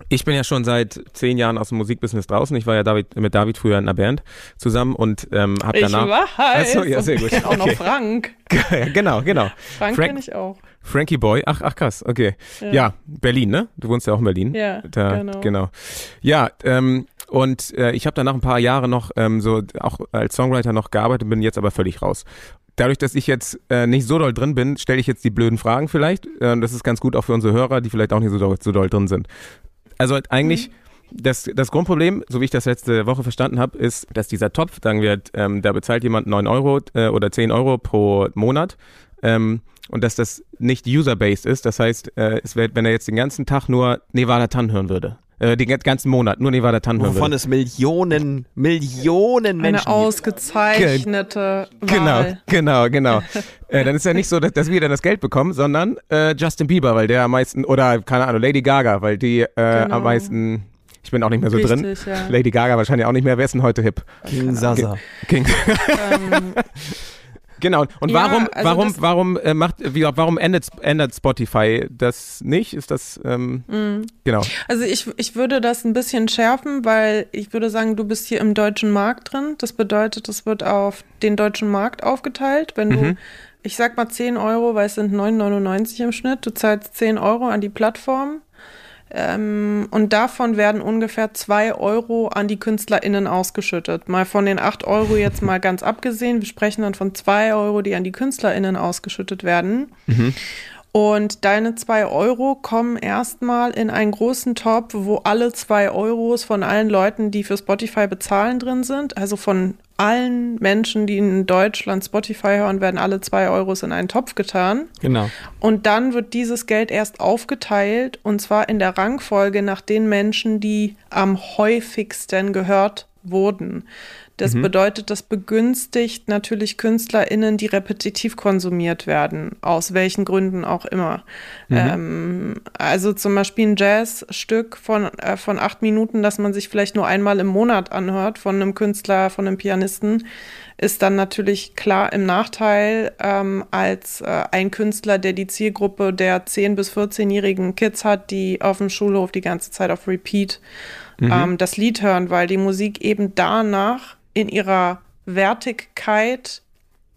Ich bin ja schon seit zehn Jahren aus dem Musikbusiness draußen. Ich war ja David, mit David früher in einer Band zusammen und ähm, habe Ich danach. weiß. Ach so, ja, sehr gut. ich auch noch. Frank. genau, genau. Frank, Frank- kenne ich auch. Frankie Boy. Ach, ach krass. Okay. Ja. Berlin, ne? Du wohnst ja auch in Berlin. Ja, da, genau. genau. Ja, ähm, und äh, ich habe danach ein paar Jahre noch ähm, so auch als Songwriter noch gearbeitet, bin jetzt aber völlig raus. Dadurch, dass ich jetzt äh, nicht so doll drin bin, stelle ich jetzt die blöden Fragen vielleicht. Äh, das ist ganz gut auch für unsere Hörer, die vielleicht auch nicht so doll, so doll drin sind. Also eigentlich das, das Grundproblem, so wie ich das letzte Woche verstanden habe, ist, dass dieser Topf, sagen wir, ähm, da bezahlt jemand 9 Euro äh, oder 10 Euro pro Monat. Ähm, und dass das nicht user-based ist. Das heißt, äh, es wär, wenn er jetzt den ganzen Tag nur Nevada Tan hören würde, äh, den ganzen Monat nur Nevada Tan hören Wovon würde. es Millionen, Millionen Eine Menschen gibt. ausgezeichnete Genau, Wahl. genau, genau. äh, dann ist ja nicht so, dass, dass wir dann das Geld bekommen, sondern äh, Justin Bieber, weil der am meisten, oder keine Ahnung, Lady Gaga, weil die äh, Genau. am meisten, ich bin auch nicht mehr so drin. Richtig, ja. Lady Gaga wahrscheinlich auch nicht mehr. Wer ist denn heute hip? King Sasa. King. Ähm, Genau. Und Ja, warum, also warum, warum äh, macht, wie, warum ändert, ändert Spotify das nicht? Ist das, ähm, Mhm. genau. Also ich, ich würde das ein bisschen schärfen, weil ich würde sagen, du bist hier im deutschen Markt drin. Das bedeutet, es wird auf den deutschen Markt aufgeteilt. Wenn du, Mhm. ich sag mal 10 Euro, weil es sind 9,99 im Schnitt, du zahlst 10 Euro an die Plattform. Ähm, und davon werden ungefähr 2 Euro an die KünstlerInnen ausgeschüttet. Mal von den 8 Euro jetzt mal ganz abgesehen. Wir sprechen dann von 2 Euro, die an die KünstlerInnen ausgeschüttet werden. Und deine zwei Euro kommen erstmal in einen großen Topf, wo alle zwei Euros von allen Leuten, die für Spotify bezahlen, drin sind. Also von allen Menschen, die in Deutschland Spotify hören, werden alle zwei Euros in einen Topf getan. Genau. Und dann wird dieses Geld erst aufgeteilt und zwar in der Rangfolge nach den Menschen, die am häufigsten gehört wurden. Das bedeutet, das begünstigt natürlich KünstlerInnen, die repetitiv konsumiert werden, aus welchen Gründen auch immer. Ähm, also zum Beispiel ein Jazzstück von, äh, von acht Minuten, das man sich vielleicht nur einmal im Monat anhört, von einem Künstler, von einem Pianisten, ist dann natürlich klar im Nachteil ähm, als äh, ein Künstler, der die Zielgruppe der 10- bis 14-jährigen Kids hat, die auf dem Schulhof die ganze Zeit auf Repeat ähm, das Lied hören, weil die Musik eben danach in ihrer Wertigkeit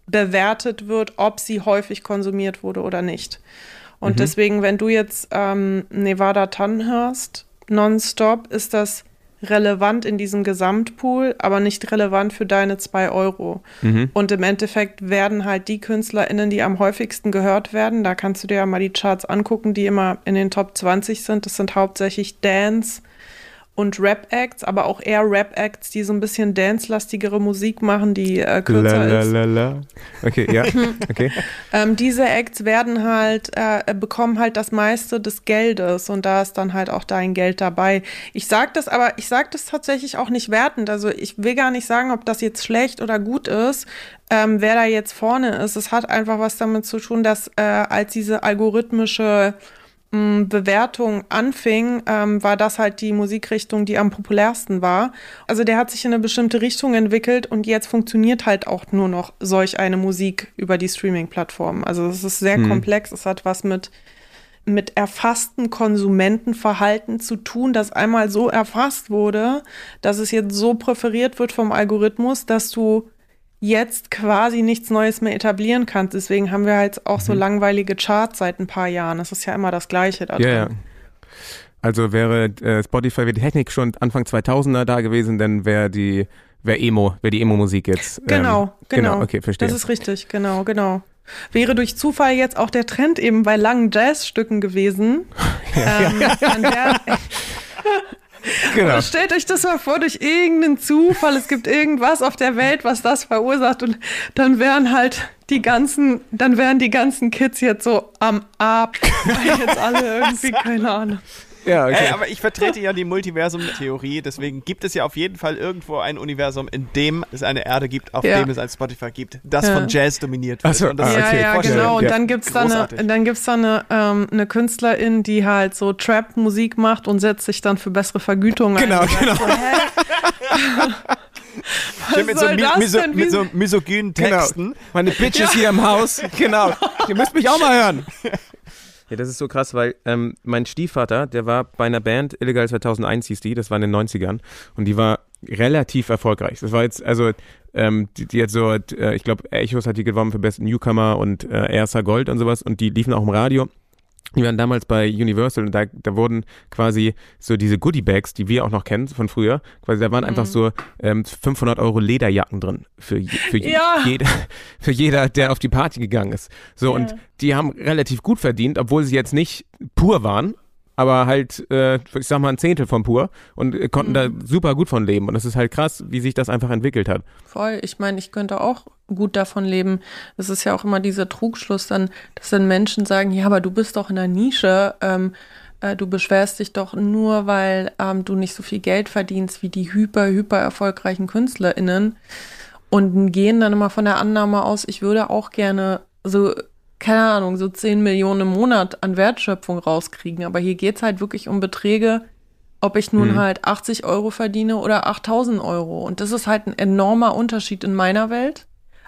bewertet wird, ob sie häufig konsumiert wurde oder nicht. Und deswegen, wenn du jetzt ähm, Nevada Tan hörst, nonstop, ist das relevant in diesem Gesamtpool, aber nicht relevant für deine zwei Euro. Und im Endeffekt werden halt die KünstlerInnen, die am häufigsten gehört werden, da kannst du dir ja mal die Charts angucken, die immer in den Top 20 sind. Das sind hauptsächlich Dance und Rap-Acts, aber auch eher Rap-Acts, die so ein bisschen dance-lastigere Musik machen, die äh, kürzer ist. Lalalala. Okay, ja, okay. Ähm, diese Acts werden halt, äh, bekommen halt das meiste des Geldes und da ist dann halt auch dein Geld dabei. Ich sag das aber, ich sag das tatsächlich auch nicht wertend. Also ich will gar nicht sagen, ob das jetzt schlecht oder gut ist, ähm, wer da jetzt vorne ist. Es hat einfach was damit zu tun, dass äh, als diese algorithmische Bewertung anfing, ähm, war das halt die Musikrichtung, die am populärsten war. Also der hat sich in eine bestimmte Richtung entwickelt und jetzt funktioniert halt auch nur noch solch eine Musik über die Streaming-Plattformen. Also es ist sehr komplex, es hat was mit mit erfassten Konsumentenverhalten zu tun, das einmal so erfasst wurde, dass es jetzt so präferiert wird vom Algorithmus, dass du jetzt quasi nichts Neues mehr etablieren kannst. Deswegen haben wir halt auch so langweilige Charts seit ein paar Jahren. Das ist ja immer das Gleiche da Ja, ja. drin. Also wäre äh, Spotify, wäre die Technik schon Anfang 2000er da gewesen, dann wäre die, wäre Emo, wäre die Emo-Musik jetzt. ähm, Genau, genau. Okay, verstehe. Das ist richtig, genau, genau. Wäre durch Zufall jetzt auch der Trend eben bei langen Jazzstücken gewesen. Ähm, dann wär, genau. Stellt euch das mal vor, durch irgendeinen Zufall, es gibt irgendwas auf der Welt, was das verursacht und dann wären halt die ganzen, dann wären die ganzen Kids jetzt so am Ab, weil jetzt alle irgendwie, keine Ahnung. Ja, okay. Ey, aber ich vertrete ja die Multiversum-Theorie, deswegen gibt es ja auf jeden Fall irgendwo ein Universum, in dem es eine Erde gibt, auf Ja. dem es ein Spotify gibt, das Ja. von Jazz dominiert wird. So, Und das ah, ist Ja, okay, ja, vorstellen. genau. Und Ja. dann gibt's da eine, Großartig. dann gibt's da eine, ähm, eine Künstlerin, die halt so Trap-Musik macht und setzt sich dann für bessere Vergütung Genau, ein. genau. Hä? Schön mit so, soll mi das miso denn? mit so misogynen Genau. Texten. Meine Bitches hier im Haus. Genau. Ihr müsst mich auch mal hören. Ja, das ist so krass, weil ähm, mein Stiefvater, der war bei einer Band, Illegal 2001 hieß die, das war in den 90ern, und die war relativ erfolgreich. Das war jetzt, also, ähm, die, die hat so, äh, ich glaube, Echos hat die gewonnen für besten Newcomer und äh, Erster Gold und sowas, und die liefen auch im Radio. Die waren damals bei Universal und da, da wurden quasi so diese Goodie-Bags, die wir auch noch kennen von früher, quasi da waren einfach so ähm, 500 Euro Lederjacken drin für, je- für, je- Ja. jeder, für jeder, der auf die Party gegangen ist. So, und die haben relativ gut verdient, obwohl sie jetzt nicht pur waren, aber halt, äh, ich sag mal, ein Zehntel von pur und konnten Mhm. da super gut von leben. Und das ist halt krass, wie sich das einfach entwickelt hat. Voll. Ich meine, ich könnte auch gut davon leben. Es ist ja auch immer dieser Trugschluss dann, dass dann Menschen sagen, ja, aber du bist doch in der Nische, ähm, äh, du beschwerst dich doch nur, weil ähm, du nicht so viel Geld verdienst wie die hyper, hyper erfolgreichen KünstlerInnen und gehen dann immer von der Annahme aus, ich würde auch gerne so, keine Ahnung, so 10 Millionen im Monat an Wertschöpfung rauskriegen. Aber hier geht's halt wirklich um Beträge, ob ich nun halt 80 Euro verdiene oder 8000 Euro. Und das ist halt ein enormer Unterschied in meiner Welt.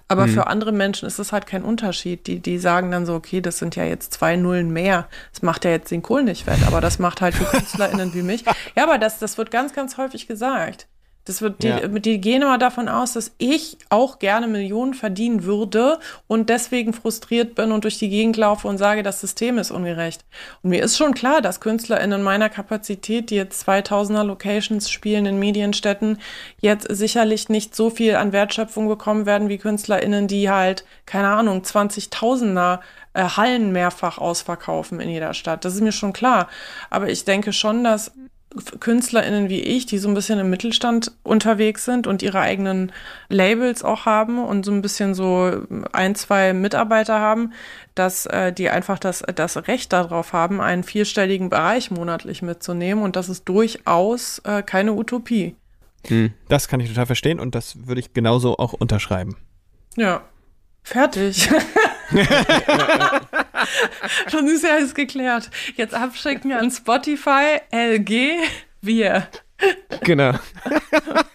Aber für andere Menschen ist es halt kein Unterschied. Die, die sagen dann so, okay, das sind ja jetzt zwei Nullen mehr. Das macht ja jetzt den Kohl nicht wett, aber das macht halt für KünstlerInnen wie mich. Ja, aber das, das wird ganz, ganz häufig gesagt. Das wird, die, Ja. die gehen immer davon aus, dass ich auch gerne Millionen verdienen würde und deswegen frustriert bin und durch die Gegend laufe und sage, das System ist ungerecht. Und mir ist schon klar, dass KünstlerInnen meiner Kapazität, die jetzt 2000er Locations spielen in Medienstädten, jetzt sicherlich nicht so viel an Wertschöpfung bekommen werden wie KünstlerInnen, die halt, keine Ahnung, 20.000er äh, Hallen mehrfach ausverkaufen in jeder Stadt. Das ist mir schon klar. Aber ich denke schon, dass KünstlerInnen wie ich, die so ein bisschen im Mittelstand unterwegs sind und ihre eigenen Labels auch haben und so ein bisschen so ein, zwei Mitarbeiter haben, dass äh, die einfach das, das Recht darauf haben, einen vierstelligen Bereich monatlich mitzunehmen und das ist durchaus äh, keine Utopie. Das kann ich total verstehen und das würde ich genauso auch unterschreiben. Ja. Fertig. Dann ist ja alles geklärt. Jetzt abschicken an Spotify, LG, wir. Genau.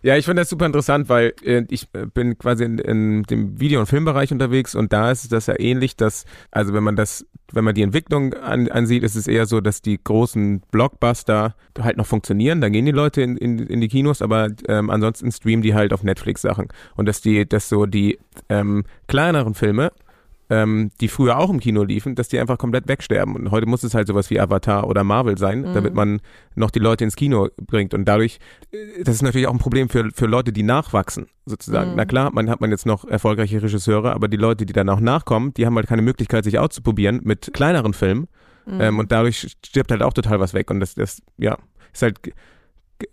Ja, ich finde das super interessant, weil äh, ich äh, bin quasi in, in dem Video- und Filmbereich unterwegs und da ist das ja ähnlich, dass, also wenn man das, wenn man die Entwicklung an, ansieht, ist es eher so, dass die großen Blockbuster halt noch funktionieren, da gehen die Leute in, in, in die Kinos, aber ähm, ansonsten streamen die halt auf Netflix Sachen. Und dass die, dass so die ähm, kleineren Filme, ähm, die früher auch im Kino liefen, dass die einfach komplett wegsterben. Und heute muss es halt sowas wie Avatar oder Marvel sein, damit man noch die Leute ins Kino bringt. Und dadurch, äh, das ist natürlich auch ein Problem für, für Leute, die nachwachsen, sozusagen. Na klar, man hat man jetzt noch erfolgreiche Regisseure, aber die Leute, die dann auch nachkommen, die haben halt keine Möglichkeit, sich auszuprobieren mit kleineren Filmen. Ähm, und dadurch stirbt halt auch total was weg. Und das, das ja, ist halt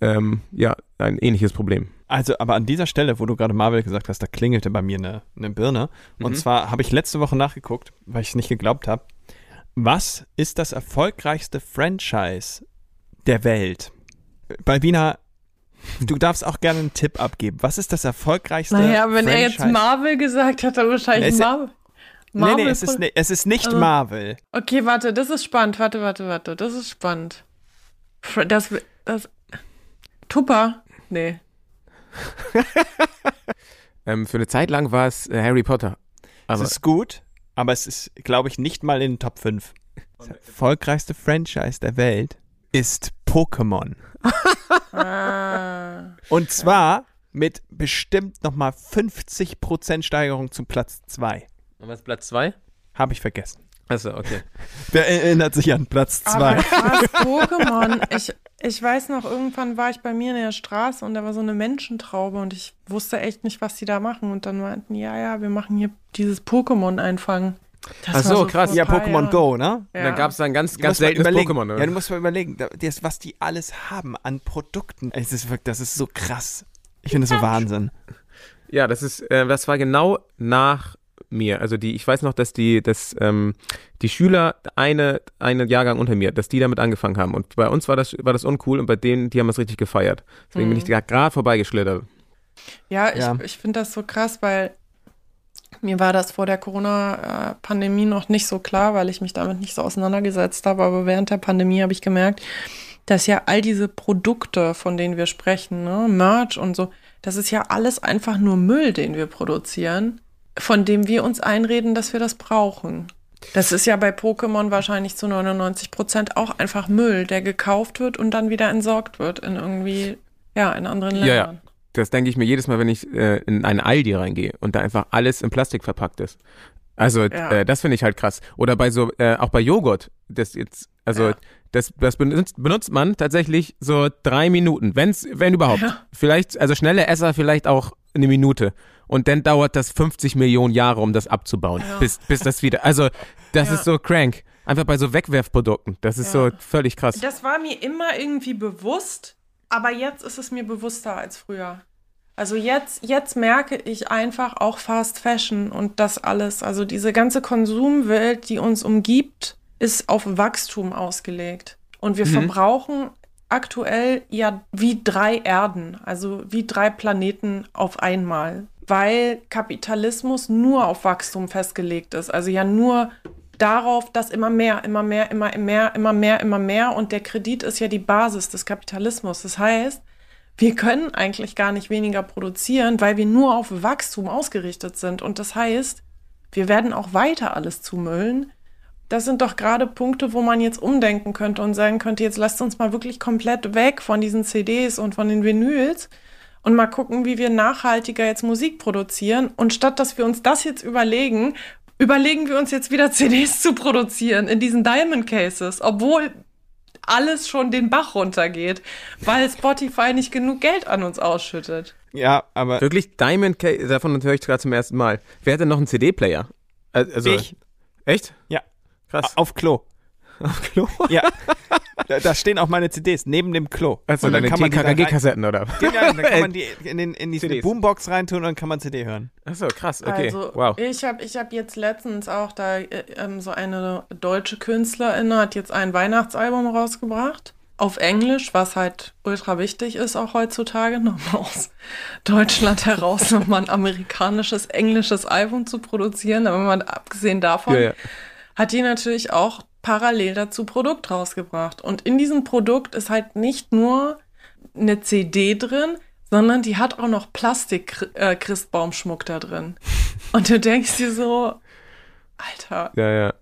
ähm, ja, ein ähnliches Problem. Also, aber an dieser Stelle, wo du gerade Marvel gesagt hast, da klingelte bei mir eine, eine Birne. Und zwar habe ich letzte Woche nachgeguckt, weil ich es nicht geglaubt habe. Was ist das erfolgreichste Franchise der Welt? Balbina, du darfst auch gerne einen Tipp abgeben. Was ist das erfolgreichste Naja, wenn er jetzt Franchise? Marvel gesagt hat, dann wahrscheinlich Es- Marvel. Nee, Marvel nee, es ist, ne- es ist nicht Also- Marvel. Okay, warte, das ist spannend. Warte, warte, warte. Das ist spannend. Das, das. Tupper? Nee. Ähm, für eine Zeit lang war es äh, Harry Potter. Es Aber ist gut, aber es ist, glaube ich, nicht mal in den Top 5. Das erfolgreichste Franchise der Welt ist Pokémon. Ah. Und zwar mit bestimmt nochmal 50% Steigerung zu Platz 2. Und was Platz zwei? Habe ich vergessen. Achso, okay. Wer erinnert sich an Platz Aber 2? krass, Pokémon. Ich, ich weiß noch, irgendwann war ich bei mir in der Straße und da war so eine Menschentraube und ich wusste echt nicht, was die da machen. Und dann meinten, ja, ja, wir machen hier dieses Pokémon einfangen. Das Ach so, war krass. Ja, Pokémon. Go, ne? Ja. Dann gab es da ein ganz, ganz seltenes überlegen. Pokémon. Oder? Ja, du musst mal überlegen, da- das, was die alles haben an Produkten. Es ist wirklich, das ist so krass. Ich finde das so Wahnsinn. Ja, das ist, äh, das war genau nach mir. Also die, ich weiß noch, dass die, dass ähm, die Schüler eine, einen Jahrgang unter mir, dass die damit angefangen haben. Und bei uns war das, war das uncool und bei denen, die haben es richtig gefeiert. Deswegen bin ich da gerade vorbeigeschlittert. Ja, ich, Ja. ich finde das so krass, weil mir war das vor der Corona-Pandemie noch nicht so klar, weil ich mich damit nicht so auseinandergesetzt habe. Aber während der Pandemie habe ich gemerkt, dass ja all diese Produkte, von denen wir sprechen, ne, Merch und so, das ist ja alles einfach nur Müll, den wir produzieren, von dem wir uns einreden, dass wir das brauchen. Das ist ja bei Pokémon wahrscheinlich zu 99 Prozent auch einfach Müll, der gekauft wird und dann wieder entsorgt wird in irgendwie, ja, in anderen Ja, ja. Ländern. Das denke ich mir jedes Mal, wenn ich äh, in einen Aldi reingehe und da einfach alles in Plastik verpackt ist. Also Ja. äh, das finde ich halt krass. Oder bei so, äh, auch bei Joghurt, das jetzt, also Ja. das, das benutzt, benutzt man tatsächlich so drei Minuten, wenn's, wenn überhaupt. Vielleicht, also schnelle Esser vielleicht auch eine Minute. Und dann dauert das 50 Millionen Jahre, um das abzubauen, bis, bis das wieder. Also Das Ja. ist so crank. Einfach bei so Wegwerfprodukten. Das ist Ja. so völlig krass. Das war mir immer irgendwie bewusst, aber jetzt ist es mir bewusster als früher. Also jetzt, jetzt merke ich einfach auch Fast Fashion und das alles. Also diese ganze Konsumwelt, die uns umgibt, ist auf Wachstum ausgelegt. Und wir verbrauchen aktuell ja wie drei Erden, also wie drei Planeten auf einmal, weil Kapitalismus nur auf Wachstum festgelegt ist. Also ja nur darauf, dass immer mehr, immer mehr, immer mehr, immer mehr, immer mehr. Und der Kredit ist ja die Basis des Kapitalismus. Das heißt, wir können eigentlich gar nicht weniger produzieren, weil wir nur auf Wachstum ausgerichtet sind. Und das heißt, wir werden auch weiter alles zumüllen. Das sind doch gerade Punkte, wo man jetzt umdenken könnte und sagen könnte, jetzt lasst uns mal wirklich komplett weg von diesen CDs und von den Vinyls und mal gucken, wie wir nachhaltiger jetzt Musik produzieren. Und statt dass wir uns das jetzt überlegen, überlegen wir uns jetzt wieder CDs zu produzieren in diesen Diamond Cases, obwohl alles schon den Bach runtergeht, weil Spotify nicht genug Geld an uns ausschüttet. Ja, aber Wirklich Diamond Case, davon höre ich gerade zum ersten Mal. Wer hat denn noch einen CD-Player? Also, ich. Echt? Ja. Krass. Auf Klo. Auf Klo? Ja. da, da stehen auch meine CDs neben dem Klo. Also deine kann man die da rein- TKKG-Kassetten, oder? Ja, dann kann man die in, den, in die CDs. Boombox reintun und dann kann man CD hören. Achso, krass, okay. Also wow. ich habe ich hab jetzt letztens auch da äh, ähm, so eine deutsche Künstlerin hat jetzt ein Weihnachtsalbum rausgebracht. Auf Englisch, was halt ultra wichtig ist auch heutzutage, nochmal aus Deutschland heraus nochmal ein amerikanisches, englisches Album zu produzieren. Aber mal abgesehen davon Ja, ja. hat die natürlich auch parallel dazu Produkt rausgebracht. Und in diesem Produkt ist halt nicht nur eine CD drin, sondern die hat auch noch Plastik-Christbaumschmuck da drin. Und du denkst dir so, Alter, Ja, ja.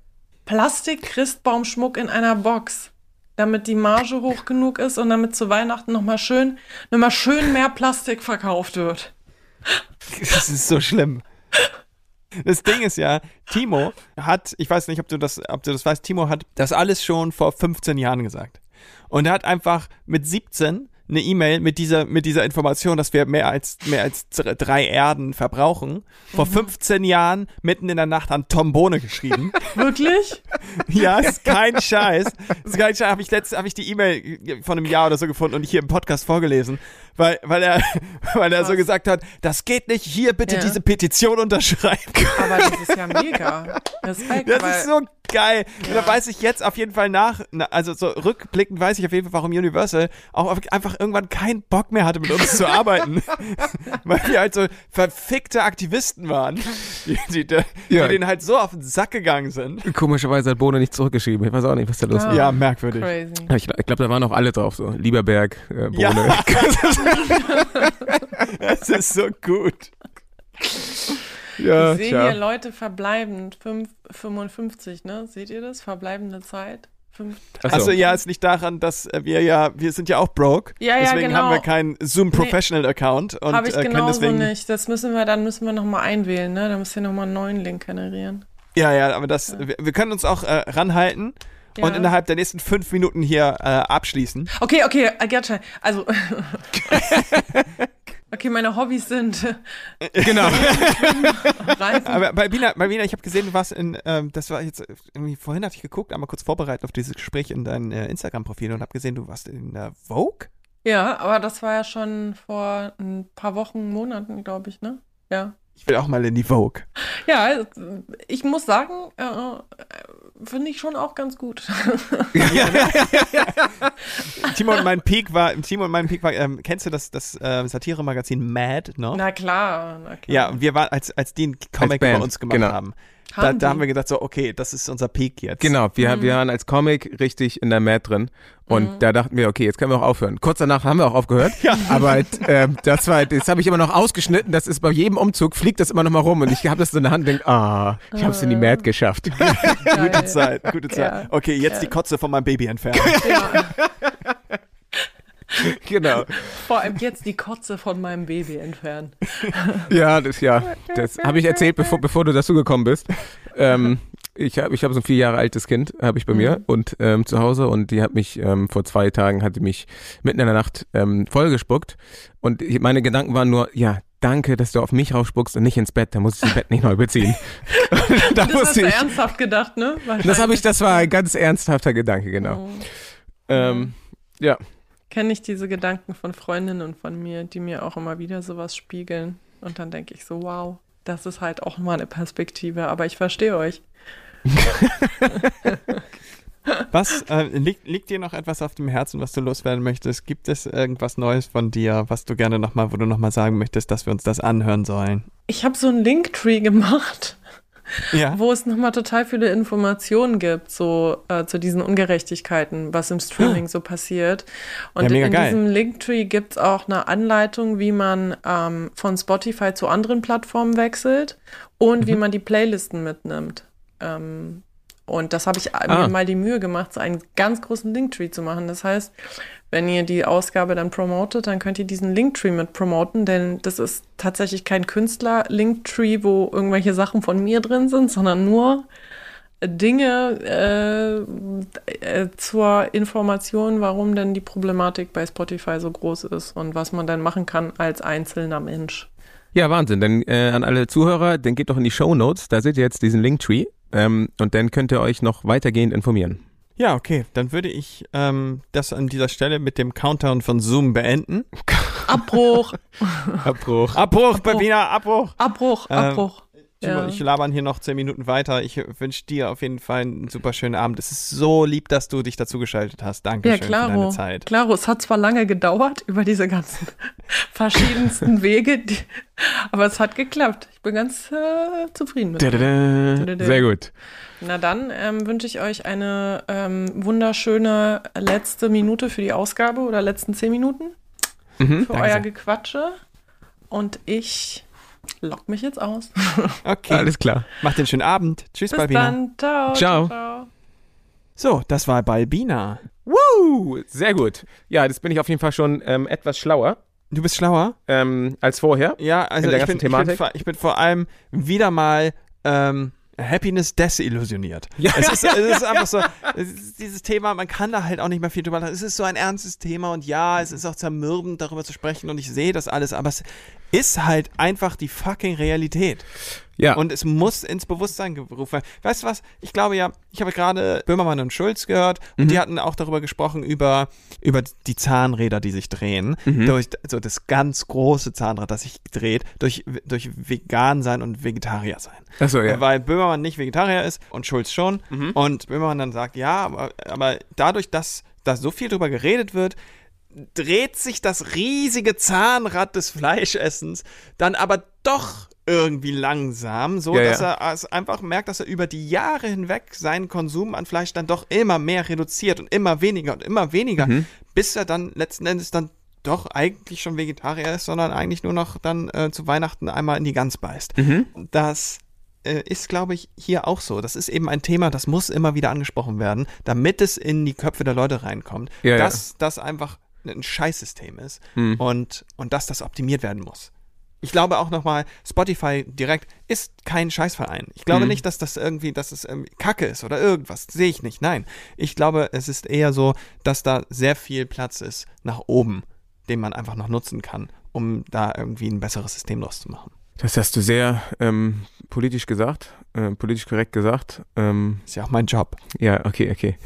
Plastik-Christbaumschmuck in einer Box, damit die Marge hoch genug ist und damit zu Weihnachten nochmal schön, noch mal schön mehr Plastik verkauft wird. Das ist so schlimm. Das Ding ist ja, Timo hat, ich weiß nicht, ob du das, ob du das weißt, Timo hat das alles schon vor 15 Jahren gesagt. Und er hat einfach mit 17 eine E-Mail mit dieser, mit dieser Information, dass wir mehr als, mehr als drei Erden verbrauchen, vor 15 Jahren mitten in der Nacht an Tom Bohne geschrieben. Wirklich? Ja, ist kein Scheiß. Ist kein Scheiß. Habe ich letztens habe ich die E-Mail von einem Jahr oder so gefunden und hier im Podcast vorgelesen, weil weil er weil er so gesagt hat, das geht nicht. Hier bitte Ja. diese Petition unterschreiben. Aber das ist ja mega. Respekt. Das ist so geil. Und da weiß ich jetzt auf jeden Fall nach, na, also so rückblickend weiß ich auf jeden Fall, warum Universal auch einfach irgendwann keinen Bock mehr hatte, mit uns zu arbeiten. Weil wir halt so verfickte Aktivisten waren, die, die, die, Ja. denen halt so auf den Sack gegangen sind. Komischerweise hat Bono nicht zurückgeschrieben. Ich weiß auch nicht, was da los Ja. war. Ja, merkwürdig. Crazy. Ich, ich glaube, da waren auch alle drauf, so Lieberberg, äh, Bohne. Ja. Das ist so gut. Ja, Ich sehe tja. hier Leute verbleibend, fünf- 55, ne? Seht ihr das? Verbleibende Zeit. Achso. Also ja, es liegt daran, dass wir ja, wir sind ja auch broke. Ja, ja, deswegen genau. haben wir keinen Zoom Professional Account und Habe ich äh, genauso deswegen. nicht. Das müssen wir, dann müssen wir nochmal einwählen, ne? Da müsst ihr nochmal einen neuen Link generieren. Ja, ja, aber das, wir, wir können uns auch äh, ranhalten Ja. und innerhalb der nächsten fünf Minuten hier äh, abschließen. Okay, okay, I you. Also. okay, meine Hobbys sind Genau. Reisen. Aber bei Bina, bei Bina ich habe gesehen, du warst in, ähm, das war jetzt irgendwie vorhin hatte ich geguckt, einmal kurz vorbereitet auf dieses Gespräch in dein äh, Instagram-Profil und habe gesehen, du warst in der Vogue. Ja, aber das war ja schon vor ein paar Wochen, Monaten, glaube ich, ne? Ja. Ich will auch mal in die Vogue. Ja, ich muss sagen, äh, äh, finde ich schon auch ganz gut. Timo und mein Peak war, Timo und mein Peak war, ähm, kennst du das, das äh, Satire-Magazin Mad noch? na klar, na klar. Ja, und wir waren, als, als die einen Comic über Band, uns gemacht genau. haben, da, Haben da haben wir gedacht so, okay, das ist unser Peak jetzt. Genau, wir, Mhm. wir waren als Comic richtig in der Mad drin und da dachten wir, okay, jetzt können wir auch aufhören. Kurz danach haben wir auch aufgehört, aber halt, ähm, das war, das habe ich immer noch ausgeschnitten, das ist bei jedem Umzug, fliegt das immer noch mal rum und ich habe das so in der Hand und denke, ah, ich habe es in die Mad geschafft. Gute Geil. Zeit, gute Zeit. Okay, jetzt die Kotze von meinem Baby entfernen. Ja, genau. vor allem jetzt die Kotze von meinem Baby entfernen. Ja, das ja, das habe ich erzählt, bevor, bevor du dazu gekommen bist. Ähm, ich habe ich hab so ein vier Jahre altes Kind, habe ich bei mir und ähm, zu Hause und die hat mich ähm, vor zwei Tagen, hat die mich mitten in der Nacht ähm, vollgespuckt und ich, meine Gedanken waren nur, ja, danke, dass du auf mich rausspuckst und nicht ins Bett. Da muss ich das Bett nicht neu beziehen. da Das hast du ich. ernsthaft gedacht, ne? Das habe ich, das war ein ganz ernsthafter Gedanke, genau. Ähm, ja. Kenne ich diese Gedanken von Freundinnen von mir, die mir auch immer wieder sowas spiegeln. Und dann denke ich so, wow, das ist halt auch mal eine Perspektive. Aber ich verstehe euch. Was äh, liegt, liegt dir noch etwas auf dem Herzen, was du loswerden möchtest? Gibt es irgendwas Neues von dir, was du gerne nochmal, wo du nochmal sagen möchtest, dass wir uns das anhören sollen? Ich habe so einen Linktree gemacht, Ja. wo es nochmal total viele Informationen gibt, so äh, zu diesen Ungerechtigkeiten, was im Streaming so passiert. Und Ja, in geil. diesem Linktree gibt es auch eine Anleitung, wie man ähm, von Spotify zu anderen Plattformen wechselt und Mhm. wie man die Playlisten mitnimmt. Ähm, und das habe ich Ah. mir mal die Mühe gemacht, so einen ganz großen Linktree zu machen. Das heißt, wenn ihr die Ausgabe dann promotet, dann könnt ihr diesen Linktree mit promoten, denn das ist tatsächlich kein Künstler-Linktree, wo irgendwelche Sachen von mir drin sind, sondern nur Dinge äh, äh, zur Information, warum denn die Problematik bei Spotify so groß ist und was man dann machen kann als einzelner Mensch. Ja, Wahnsinn. Dann äh, an alle Zuhörer, dann geht doch in die Show Notes. Da seht ihr jetzt diesen Linktree. Ähm, und dann könnt ihr euch noch weitergehend informieren. Ja, okay. Dann würde ich ähm, das an dieser Stelle mit dem Countdown von Zoom beenden. Abbruch, Abbruch. Abbruch, Babina, Abbruch. Abbruch, Ähm, Abbruch. Timo Ja. ich labern hier noch zehn Minuten weiter. Ich wünsche dir auf jeden Fall einen super schönen Abend. Es ist so lieb, dass du dich dazu geschaltet hast. Dankeschön Ja, für deine. Zeit. Klaro, es hat zwar lange gedauert über diese ganzen verschiedensten Wege, die, aber es hat geklappt. Ich bin ganz äh, zufrieden mit. Dadada. Sehr gut. Na dann ähm, wünsche ich euch eine ähm, wunderschöne letzte Minute für die Ausgabe oder letzten zehn Minuten Mhm. für Danke euer sehr. Gequatsche. Und ich lock mich jetzt aus. Okay. Alles klar. Mach den schönen Abend. Tschüss, Bis Babina. dann. Ciao. Ciao. ciao. So, das war Balbina. Woo! Sehr gut. Ja, jetzt bin ich auf jeden Fall schon ähm, etwas schlauer Du bist schlauer? ähm, als vorher. Ja, also In der ich, ganzen bin, ich, bin, Thematik? vor- ich bin vor allem wieder mal ähm, Happiness desillusioniert. Ja. Es ist, es ist einfach so, ist dieses Thema, man kann da halt auch nicht mehr viel drüber lachen. Es ist so ein ernstes Thema und ja, es ist auch zermürbend, darüber zu sprechen und ich sehe das alles, aber es ist halt einfach die fucking Realität. Ja. Und es muss ins Bewusstsein gerufen werden. Weißt du was? Ich glaube ja, ich habe gerade Böhmermann und Schulz gehört und die hatten auch darüber gesprochen, über, über die Zahnräder, die sich drehen. Durch so das ganz große Zahnrad, das sich dreht, durch, durch vegan sein und Vegetarier sein. Achso, ja. Weil Böhmermann nicht Vegetarier ist und Schulz schon. Und Böhmermann dann sagt, ja, aber, aber dadurch, dass da so viel drüber geredet wird, dreht sich das riesige Zahnrad des Fleischessens dann aber doch irgendwie langsam, so Ja, dass ja. er es einfach merkt, dass er über die Jahre hinweg seinen Konsum an Fleisch dann doch immer mehr reduziert und immer weniger und immer weniger, Mhm. bis er dann letzten Endes dann doch eigentlich schon Vegetarier ist, sondern eigentlich nur noch dann äh, zu Weihnachten einmal in die Gans beißt. Mhm. Das äh, ist, glaube ich, hier auch so. Das ist eben ein Thema, das muss immer wieder angesprochen werden, damit es in die Köpfe der Leute reinkommt, ja. dass das einfach ein Scheißsystem ist Mhm. und, und dass das optimiert werden muss. Ich glaube auch nochmal, Spotify direkt ist kein Scheißverein. Ich glaube Mhm. nicht, dass das irgendwie, dass es ähm, Kacke ist oder irgendwas. Sehe ich nicht. Nein. Ich glaube, es ist eher so, dass da sehr viel Platz ist nach oben, den man einfach noch nutzen kann, um da irgendwie ein besseres System draus zu machen. Das hast du sehr ähm, politisch gesagt, äh, politisch korrekt gesagt. Ähm, Ist ja auch mein Job. ja, okay, okay.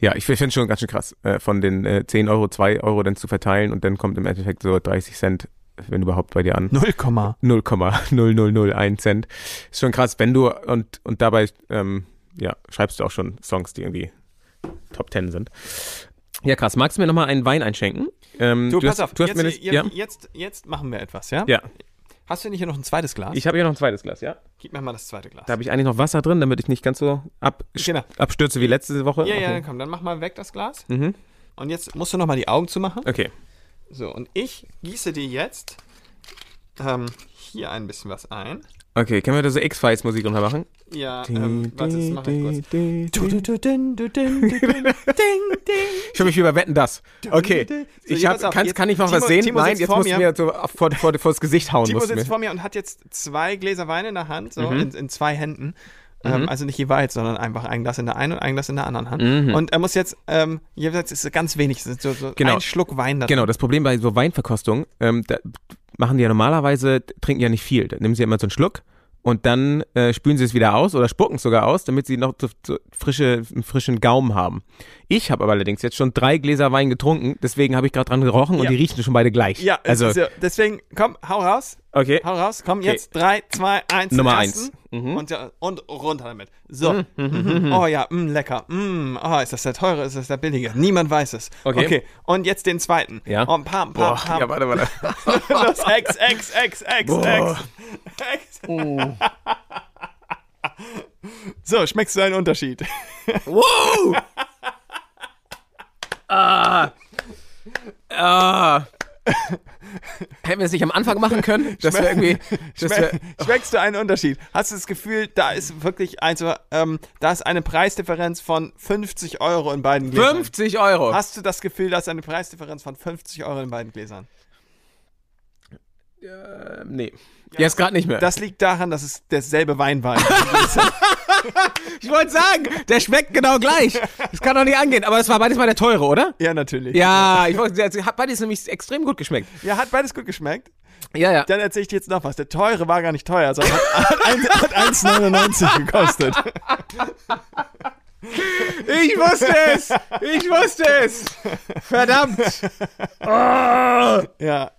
Ja, ich finde es schon ganz schön krass, äh, von den äh, 10 Euro 2 Euro dann zu verteilen und dann kommt im Endeffekt so 30 Cent, wenn überhaupt bei dir an. 0, 0,0001 Cent. Ist schon krass, wenn du und, und dabei ähm, ja, schreibst du auch schon Songs, die irgendwie Top 10 sind. Ja, krass. Magst du mir nochmal einen Wein einschenken? Ähm, Du, pass hast, auf, du hast jetzt, mir das, jetzt, ja? jetzt, jetzt machen wir etwas, ja? Ja, Hast du nicht hier noch ein zweites Glas? ich habe hier noch ein zweites Glas, ja? Gib mir mal das zweite Glas. Da habe ich eigentlich noch Wasser drin, damit ich nicht ganz so ab, Genau. abstürze wie letzte Woche. Ja, ja, okay. komm, dann mach mal weg das Glas. Mhm. Und jetzt musst du noch mal die Augen zumachen. Okay. So, und ich gieße dir jetzt ähm, hier ein bisschen was ein. Okay, können wir da so X-Files-Musik drunter machen? Ja, ähm, warte, das mache ich kurz. Ich fühle mich wie bei Wetten, das. Okay. So, Ich hab, auf, kann, jetzt- kann ich noch was Timo- sehen? Timo Nein, jetzt du mir. mir so vor, vor, vor das Gesicht hauen. Timo sitzt mir. vor mir und hat jetzt zwei Gläser Wein in der Hand, so Mhm. in, in zwei Händen. Ähm, also nicht jeweils, sondern einfach ein Glas in der einen und ein Glas in der anderen Hand. Mhm. Und er muss jetzt, ähm, jeweils ist es ganz wenig, so, so Genau. ein Schluck Wein da Genau, das Problem bei so Weinverkostung, ähm, da, machen die ja normalerweise, trinken ja nicht viel. Dann nehmen sie ja immer so einen Schluck und dann äh, spülen sie es wieder aus oder spucken es sogar aus, damit sie noch so, so frische, einen frischen Gaumen haben. Ich habe aber allerdings jetzt schon drei Gläser Wein getrunken, deswegen habe ich gerade dran gerochen und Ja. die riechen schon beide gleich. Ja, also also, deswegen, komm, hau raus. okay. Hau raus, komm Okay. jetzt. Drei, zwei, eins. Nummer eins. Mhm. Und, ja, und runter damit. So. Mhm. Oh ja, mm, lecker. Mm, oh, ist das der teure, ist das der billige? Niemand weiß es. Okay. Und jetzt den zweiten. Ja. Und pam, pam, Boah, pam. ja, warte, warte. Los, X, X, X, X, Boah. X. X. So, schmeckst du einen Unterschied? Wow! ah. Ah. Hätten wir es nicht am Anfang machen können? Das wäre irgendwie. Das wär, Schmeck, schmeckst du einen Unterschied? Hast du das Gefühl, da ist wirklich also, ähm, da ist eine Preisdifferenz von 50 Euro in beiden Gläsern? 50 Euro. Hast du das Gefühl, da ist eine Preisdifferenz von 50 Euro in beiden Gläsern? Äh, nee. Jetzt gerade nicht mehr. Das liegt daran, dass es derselbe Wein war. ich wollte sagen, der schmeckt genau gleich. Das kann doch nicht angehen. Aber es war beides mal der teure, oder? ja, natürlich. Ja, ich wollte, hat beides nämlich extrem gut geschmeckt. Ja, hat beides gut geschmeckt. Ja, ja. Dann erzähle ich dir jetzt noch was. Der teure war gar nicht teuer, sondern hat, hat 1,99 gekostet. Ich wusste es! Ich wusste es! Verdammt! Oh. Ja, ja,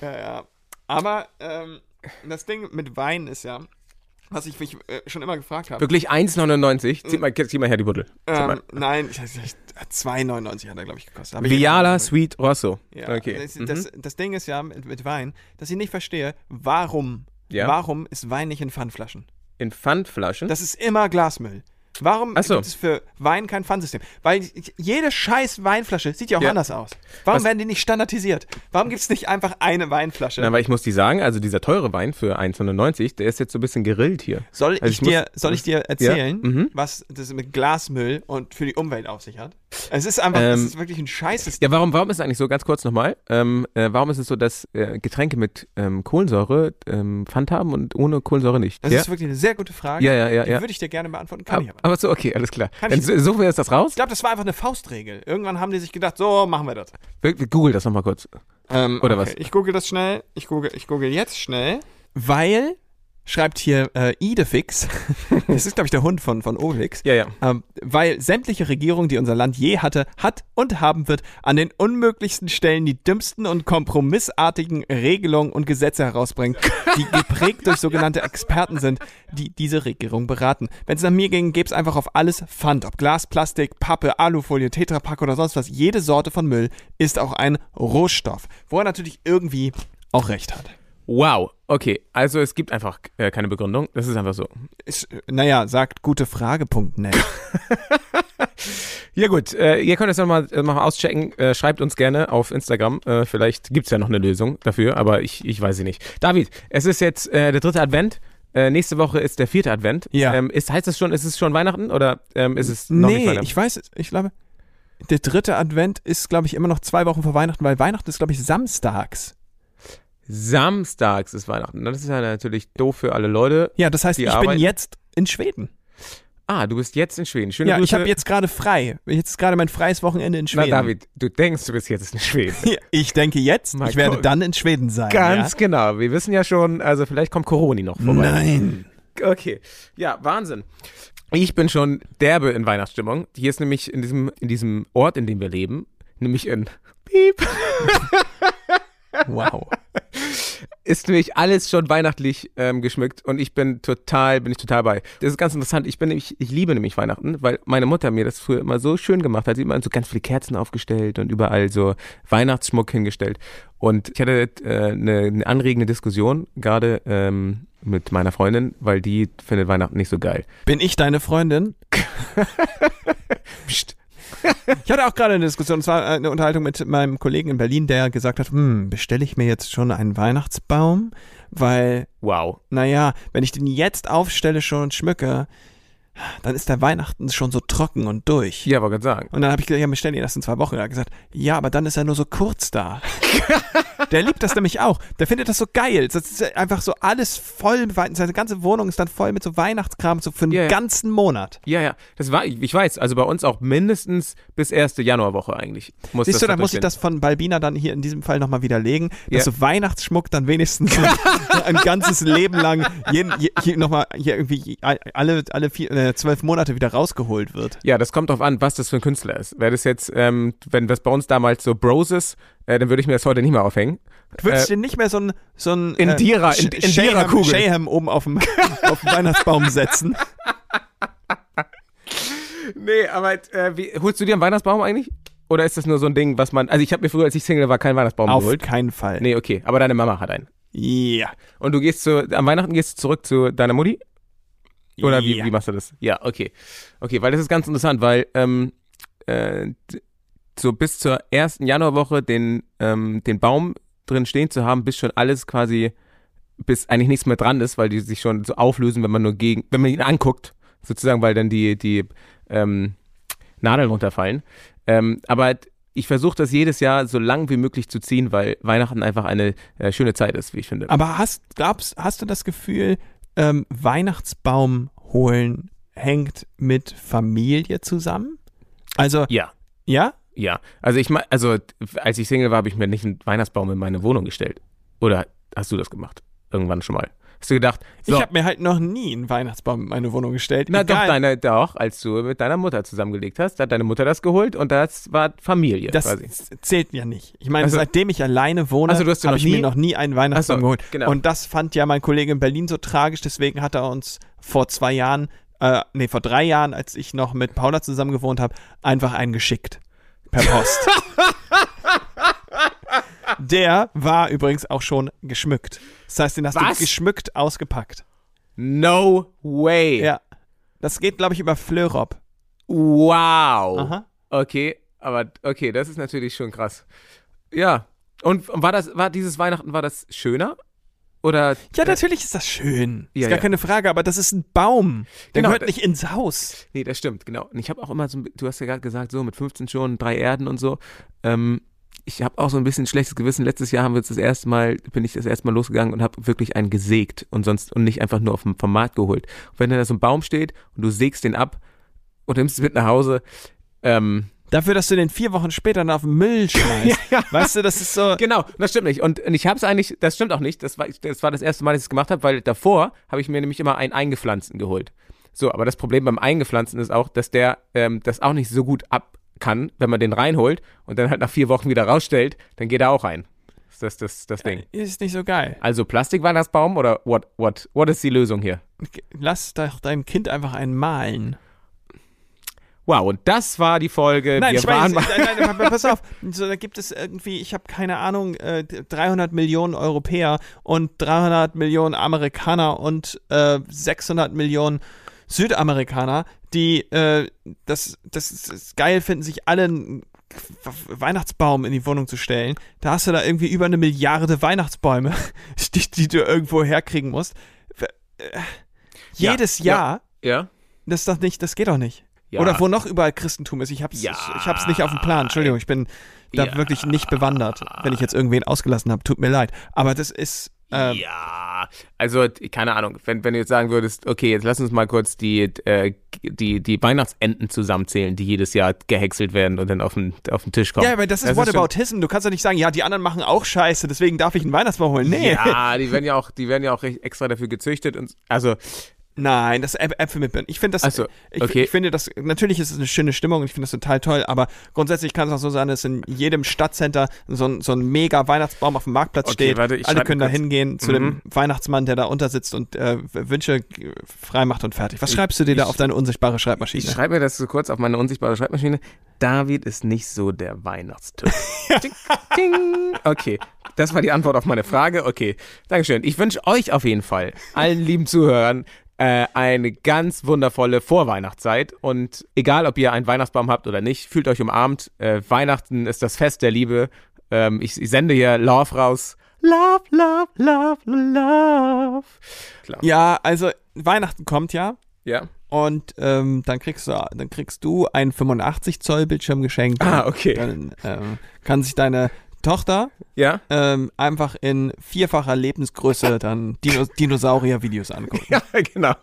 ja. Aber ähm, das Ding mit Wein ist ja, was ich mich äh, schon immer gefragt habe. Wirklich 1,99. Zieh mal, zieh mal her die Buddel. Ähm, nein, ich weiß nicht, 2,99 hat er, glaube ich, gekostet. Viala Sweet Rosso. Ja, Okay. das, Mhm. das, das Ding ist ja mit, mit Wein, dass ich nicht verstehe, warum, Ja. warum ist Wein nicht in Pfandflaschen? In Pfandflaschen. Das ist immer Glasmüll. Warum so. gibt es für Wein kein Pfandsystem? Weil jede scheiß Weinflasche sieht ja auch Ja. anders aus. Warum Was- werden die nicht standardisiert? Warum gibt es nicht einfach eine Weinflasche? Na, aber ich muss die sagen, also dieser teure Wein für 1,99, der ist jetzt so ein bisschen gerillt hier. soll, also ich ich muss- dir, soll ich dir erzählen, mhm. was das mit Glasmüll und für die Umwelt auf sich hat? Es ist einfach, es Ähm, ist wirklich ein scheißes Ja, warum, warum ist es eigentlich so, ganz kurz nochmal, ähm, äh, warum ist es so, dass äh, Getränke mit ähm, Kohlensäure ähm, Pfand haben und ohne Kohlensäure nicht? Das ja? ist wirklich eine sehr gute Frage. Ja, ja, ja, Die ja. würde ich dir gerne beantworten, kann ich aber, aber. so, okay, alles klar. Kann Dann ich- so- suchen wir jetzt das raus? Ich glaube, das war einfach eine Faustregel. Irgendwann haben die sich gedacht, so machen wir das. Wir- wir Google das nochmal kurz. Ähm, Oder was? Ich google das schnell. Ich google, ich google jetzt schnell. Weil, schreibt hier äh, Idefix, das ist, glaube ich, der Hund von, von Olix, Ja, ja. ähm, weil sämtliche Regierung, die unser Land je hatte, hat und haben wird, an den unmöglichsten Stellen die dümmsten und kompromissartigen Regelungen und Gesetze herausbringen, die geprägt durch sogenannte Experten sind, die diese Regierung beraten. Wenn es nach mir ging, gäbe es einfach auf alles Pfand, ob Glas, Plastik, Pappe, Alufolie, Tetrapack oder sonst was. Jede Sorte von Müll ist auch ein Rohstoff, wo er natürlich irgendwie auch recht hat. Wow, okay. Also es gibt einfach äh, keine Begründung. Das ist einfach so. Ist, naja, sagt gutefrage.net. Ja gut, äh, ihr könnt es nochmal äh, mal auschecken. Äh, schreibt uns gerne auf Instagram. Äh, vielleicht gibt's ja noch eine Lösung dafür, aber ich, ich weiß sie nicht. David, es ist jetzt äh, der dritte Advent. Äh, nächste Woche ist der vierte Advent. Ja. Ähm, ist, heißt es schon, ist es schon Weihnachten oder ähm, ist es noch nicht nee, Weihnachten? ich weiß es. Ich glaube, der dritte Advent ist, glaube ich, immer noch zwei Wochen vor Weihnachten, weil Weihnachten ist, glaube ich, samstags. Samstags ist Weihnachten. Das ist ja natürlich doof für alle Leute. Ja, das heißt, ich arbeiten- bin jetzt in Schweden. Ah, du bist jetzt in Schweden. Schöne Ja, Grüße. ich habe jetzt gerade frei. Jetzt ist gerade mein freies Wochenende in Na Schweden. David, du denkst, du bist jetzt in Schweden. Ja, Ich denke jetzt, Mal ich werde dann in Schweden sein. Ganz genau. Wir wissen ja schon, also vielleicht kommt Corona noch ja? vorbei. Nein. Okay. Ja, Wahnsinn. Ich bin schon derbe in Weihnachtsstimmung. Hier ist nämlich in diesem, in diesem Ort, in dem wir leben, nämlich in Piep, Wow. Ist nämlich alles schon weihnachtlich ähm, geschmückt und ich bin total, bin ich total bei. Das ist ganz interessant. Ich bin nämlich, ich liebe nämlich Weihnachten, weil meine Mutter mir das früher immer so schön gemacht hat. Sie hat immer so ganz viele Kerzen aufgestellt und überall so Weihnachtsschmuck hingestellt. Und ich hatte äh, eine, eine anregende Diskussion gerade ähm, mit meiner Freundin, weil die findet Weihnachten nicht so geil. Bin ich deine Freundin? Psst. Ich hatte auch gerade eine Diskussion, es war eine Unterhaltung mit meinem Kollegen in Berlin, der gesagt hat, hm, bestelle ich mir jetzt schon einen Weihnachtsbaum? Weil, Wow. naja, wenn ich den jetzt aufstelle schon und schmücke, dann ist der Weihnachten schon so trocken und durch. Ja, wollte gerade sagen. Und dann habe ich gesagt, ja, bestell ihn erst in zwei Wochen. Er hat gesagt, ja, aber dann ist er nur so kurz da. Der liebt das nämlich auch. Der findet das so geil. Das ist einfach so alles voll, seine ganze Wohnung ist dann voll mit so Weihnachtskram, so für einen Ja, ganzen Monat. Ja, ja, das war, ich, weiß, also bei uns auch mindestens bis erste Januarwoche eigentlich. Muss Siehst das du, da muss ich das von Balbina dann hier in diesem Fall nochmal widerlegen, dass so Weihnachtsschmuck dann wenigstens ein ganzes Leben lang jeden, je, je, nochmal hier irgendwie alle, alle vier, äh, zwölf Monate wieder rausgeholt wird. Ja, das kommt drauf an, was das für ein Künstler ist. Wäre das jetzt, ähm, wenn das bei uns damals so Bros ist, äh, dann würde ich mir das heute nicht mehr aufhängen. Du würdest Äh, dir nicht mehr so ein, so ein Indira- Sch- in- Indira-Kugel. Shayham, oben auf dem, auf dem Weihnachtsbaum setzen. Nee, aber äh, wie, holst du dir einen Weihnachtsbaum eigentlich? Oder ist das nur so ein Ding, was man, also ich habe mir früher, als ich Single war, keinen Weihnachtsbaum Auf geholt. keinen Fall. Nee, okay, aber deine Mama hat einen. Ja. Und du gehst zu, am Weihnachten gehst du zurück zu deiner Mutti? Oder wie, ja. wie machst du das? Ja, okay. Okay, weil das ist ganz interessant, weil ähm, äh, so bis zur ersten Januarwoche den, ähm, den Baum drin stehen zu haben, bis schon alles quasi, bis eigentlich nichts mehr dran ist, weil die sich schon so auflösen, wenn man nur gegen, wenn man ihn anguckt, sozusagen, weil dann die, die ähm, Nadeln runterfallen. Ähm, aber ich versuche das jedes Jahr so lang wie möglich zu ziehen, weil Weihnachten einfach eine äh, schöne Zeit ist, wie ich finde. Aber hast, glaubst, hast du das Gefühl, ähm, Weihnachtsbaum holen hängt mit Familie zusammen? Also, ja. ja? Ja, also ich meine, also als ich Single war, habe ich mir nicht einen Weihnachtsbaum in meine Wohnung gestellt. Oder hast du das gemacht? Irgendwann schon mal. Hast du gedacht, so, Ich habe mir halt noch nie einen Weihnachtsbaum in meine Wohnung gestellt. na doch, deine, doch, als du mit deiner Mutter zusammengelegt hast, hat deine Mutter das geholt und das war Familie Das quasi. zählt ja nicht. Ich meine, Also- seitdem ich alleine wohne, Also habe ich mir noch nie einen Weihnachtsbaum Ach so, geholt. genau. Und das fand ja mein Kollege in Berlin so tragisch, deswegen hat er uns vor zwei Jahren, äh, nee, vor drei Jahren, als ich noch mit Paula zusammen gewohnt habe, einfach einen geschickt. Per Post. Der war übrigens auch schon geschmückt. Das heißt, den hast Was? du geschmückt ausgepackt. No way. Ja. Das geht, glaube ich, über Fleurop. Wow. Aha. Okay, aber okay, das ist natürlich schon krass. Ja. Und war das, war dieses Weihnachten, war das schöner? Oder Ja, natürlich ist das schön. Ist Ja, gar ja. keine Frage, aber das ist ein Baum. Der Genau, gehört nicht ins Haus. Nee, das stimmt, genau. Und ich habe auch immer so, du hast ja gerade gesagt, so mit 15 schon, drei Erden und so. Ähm, ich habe auch so ein bisschen schlechtes Gewissen. Letztes Jahr haben wir das erste Mal, bin ich das erste Mal losgegangen und habe wirklich einen gesägt und sonst und nicht einfach nur auf dem, vom Markt geholt. Und wenn da so ein Baum steht und du sägst den ab und nimmst es mit nach Hause, ähm, Dafür, dass du den vier Wochen später dann auf den Müll schmeißt. Weißt du, das ist so. Genau, das stimmt nicht. Und, und ich habe es eigentlich, das stimmt auch nicht. Das war, das war das erste Mal, dass ich es gemacht habe, weil davor habe ich mir nämlich immer einen eingepflanzten geholt. So, aber das Problem beim eingepflanzten ist auch, dass der ähm, das auch nicht so gut ab kann, wenn man den reinholt und dann halt nach vier Wochen wieder rausstellt, dann geht er auch rein. Ist das das, das Ding. Ist nicht so geil. Also Plastikweihnachtsbaum oder what, what, what ist die Lösung hier? Lass doch dein Kind einfach einen malen. Wow, und das war die Folge. Nein, Wir ich weiß, waren nein, nein, nein, pass auf. So, da gibt es irgendwie, ich habe keine Ahnung, äh, 300 Millionen Europäer und 300 Millionen Amerikaner und äh, 600 Millionen Südamerikaner, die äh, das, das, ist geil finden, sich alle einen Weihnachtsbaum in die Wohnung zu stellen. Da hast du da irgendwie über eine Milliarde Weihnachtsbäume, die, die du irgendwo herkriegen musst. Äh, Ja, Jedes ja. Jahr, ja. das ist doch nicht, das geht doch nicht. Ja. Oder wo noch überall Christentum ist. Ich hab's, Ja. ich, ich hab's nicht auf dem Plan. Entschuldigung, ich bin da Ja. wirklich nicht bewandert, wenn ich jetzt irgendwen ausgelassen habe. Tut mir leid. Aber das ist. Ähm, ja, also keine Ahnung, wenn, wenn du jetzt sagen würdest, okay, jetzt lass uns mal kurz die, äh, die, die Weihnachtsenten zusammenzählen, die jedes Jahr gehäckselt werden und dann auf den, auf den Tisch kommen. Ja, aber das ist schon- Whataboutism. Du kannst doch nicht sagen, ja, die anderen machen auch Scheiße, deswegen darf ich einen Weihnachtsbaum holen. Nee. Ja, die werden ja auch, die werden ja auch extra dafür gezüchtet und also Nein, das Äp- Äpfel mit Birnen. Ich finde das, Ach so, ich, okay. ich finde das, natürlich ist es eine schöne Stimmung und ich finde das total toll, aber grundsätzlich kann es auch so sein, dass in jedem Stadtcenter so ein, so ein mega Weihnachtsbaum auf dem Marktplatz Okay, steht. warte, ich Alle können da hingehen zu Mhm. dem Weihnachtsmann, der da unter sitzt und äh, Wünsche frei macht und fertig. Was schreibst du dir da ich- auf deine unsichtbare ich Schreibmaschine? schreibe mir das so kurz auf meine unsichtbare Schreibmaschine. David ist nicht so der Weihnachtstyp. Ding, ding. Okay, das war die Antwort auf meine Frage. Okay, Dankeschön. Ich wünsche euch auf jeden Fall, allen lieben Zuhörern, äh, eine ganz wundervolle Vorweihnachtszeit. Und egal, ob ihr einen Weihnachtsbaum habt oder nicht, fühlt euch umarmt. Äh, Weihnachten ist das Fest der Liebe. Ähm, ich, ich sende hier Love raus. Love, love, love, love. Klar. ja, also Weihnachten kommt ja Ja. und ähm, dann kriegst du dann kriegst du einen 85 Zoll Bildschirm geschenkt. Ah, okay. Dann ähm, kann sich deine Tochter Ja? ähm, einfach in vierfacher Lebensgröße dann Dino Dinosaurier-Videos angucken. Ja, genau.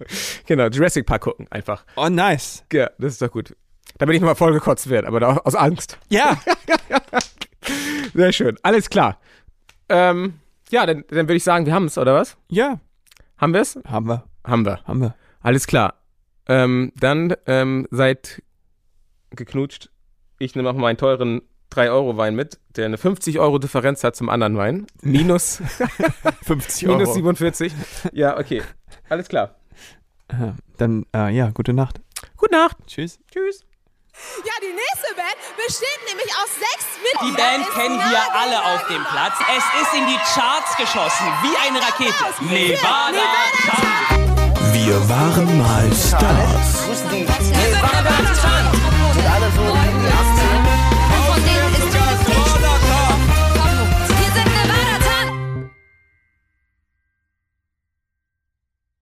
Genau, Jurassic Park gucken einfach. Oh, nice. Ja, das ist doch gut. Damit ich nochmal vollgekotzt werde, aber aus Angst. Ja, Sehr schön. Alles klar. Ähm, ja, dann, dann würde ich sagen, wir haben es, oder was? ja. Haben wir es? Haben wir, Haben wir. haben wir. Alles klar. Ähm, dann ähm, seid geknutscht. Ich nehme auch meinen teuren 3-Euro-Wein mit, der eine 50 Euro Differenz hat zum anderen Wein. Minus, 50 minus 47. Ja, okay. Alles klar. Äh, Dann, äh, ja, gute Nacht. Gute Nacht. Tschüss. Tschüss. Ja, die nächste Band besteht nämlich aus sechs Die Mitgliedern. Band Ist kennen wir alle auf dem Platz. Es ist in die Charts geschossen, wie eine Rakete. Nevada, Nevada Charts. Wir waren mal Stars. Wir sind Nevada Tan.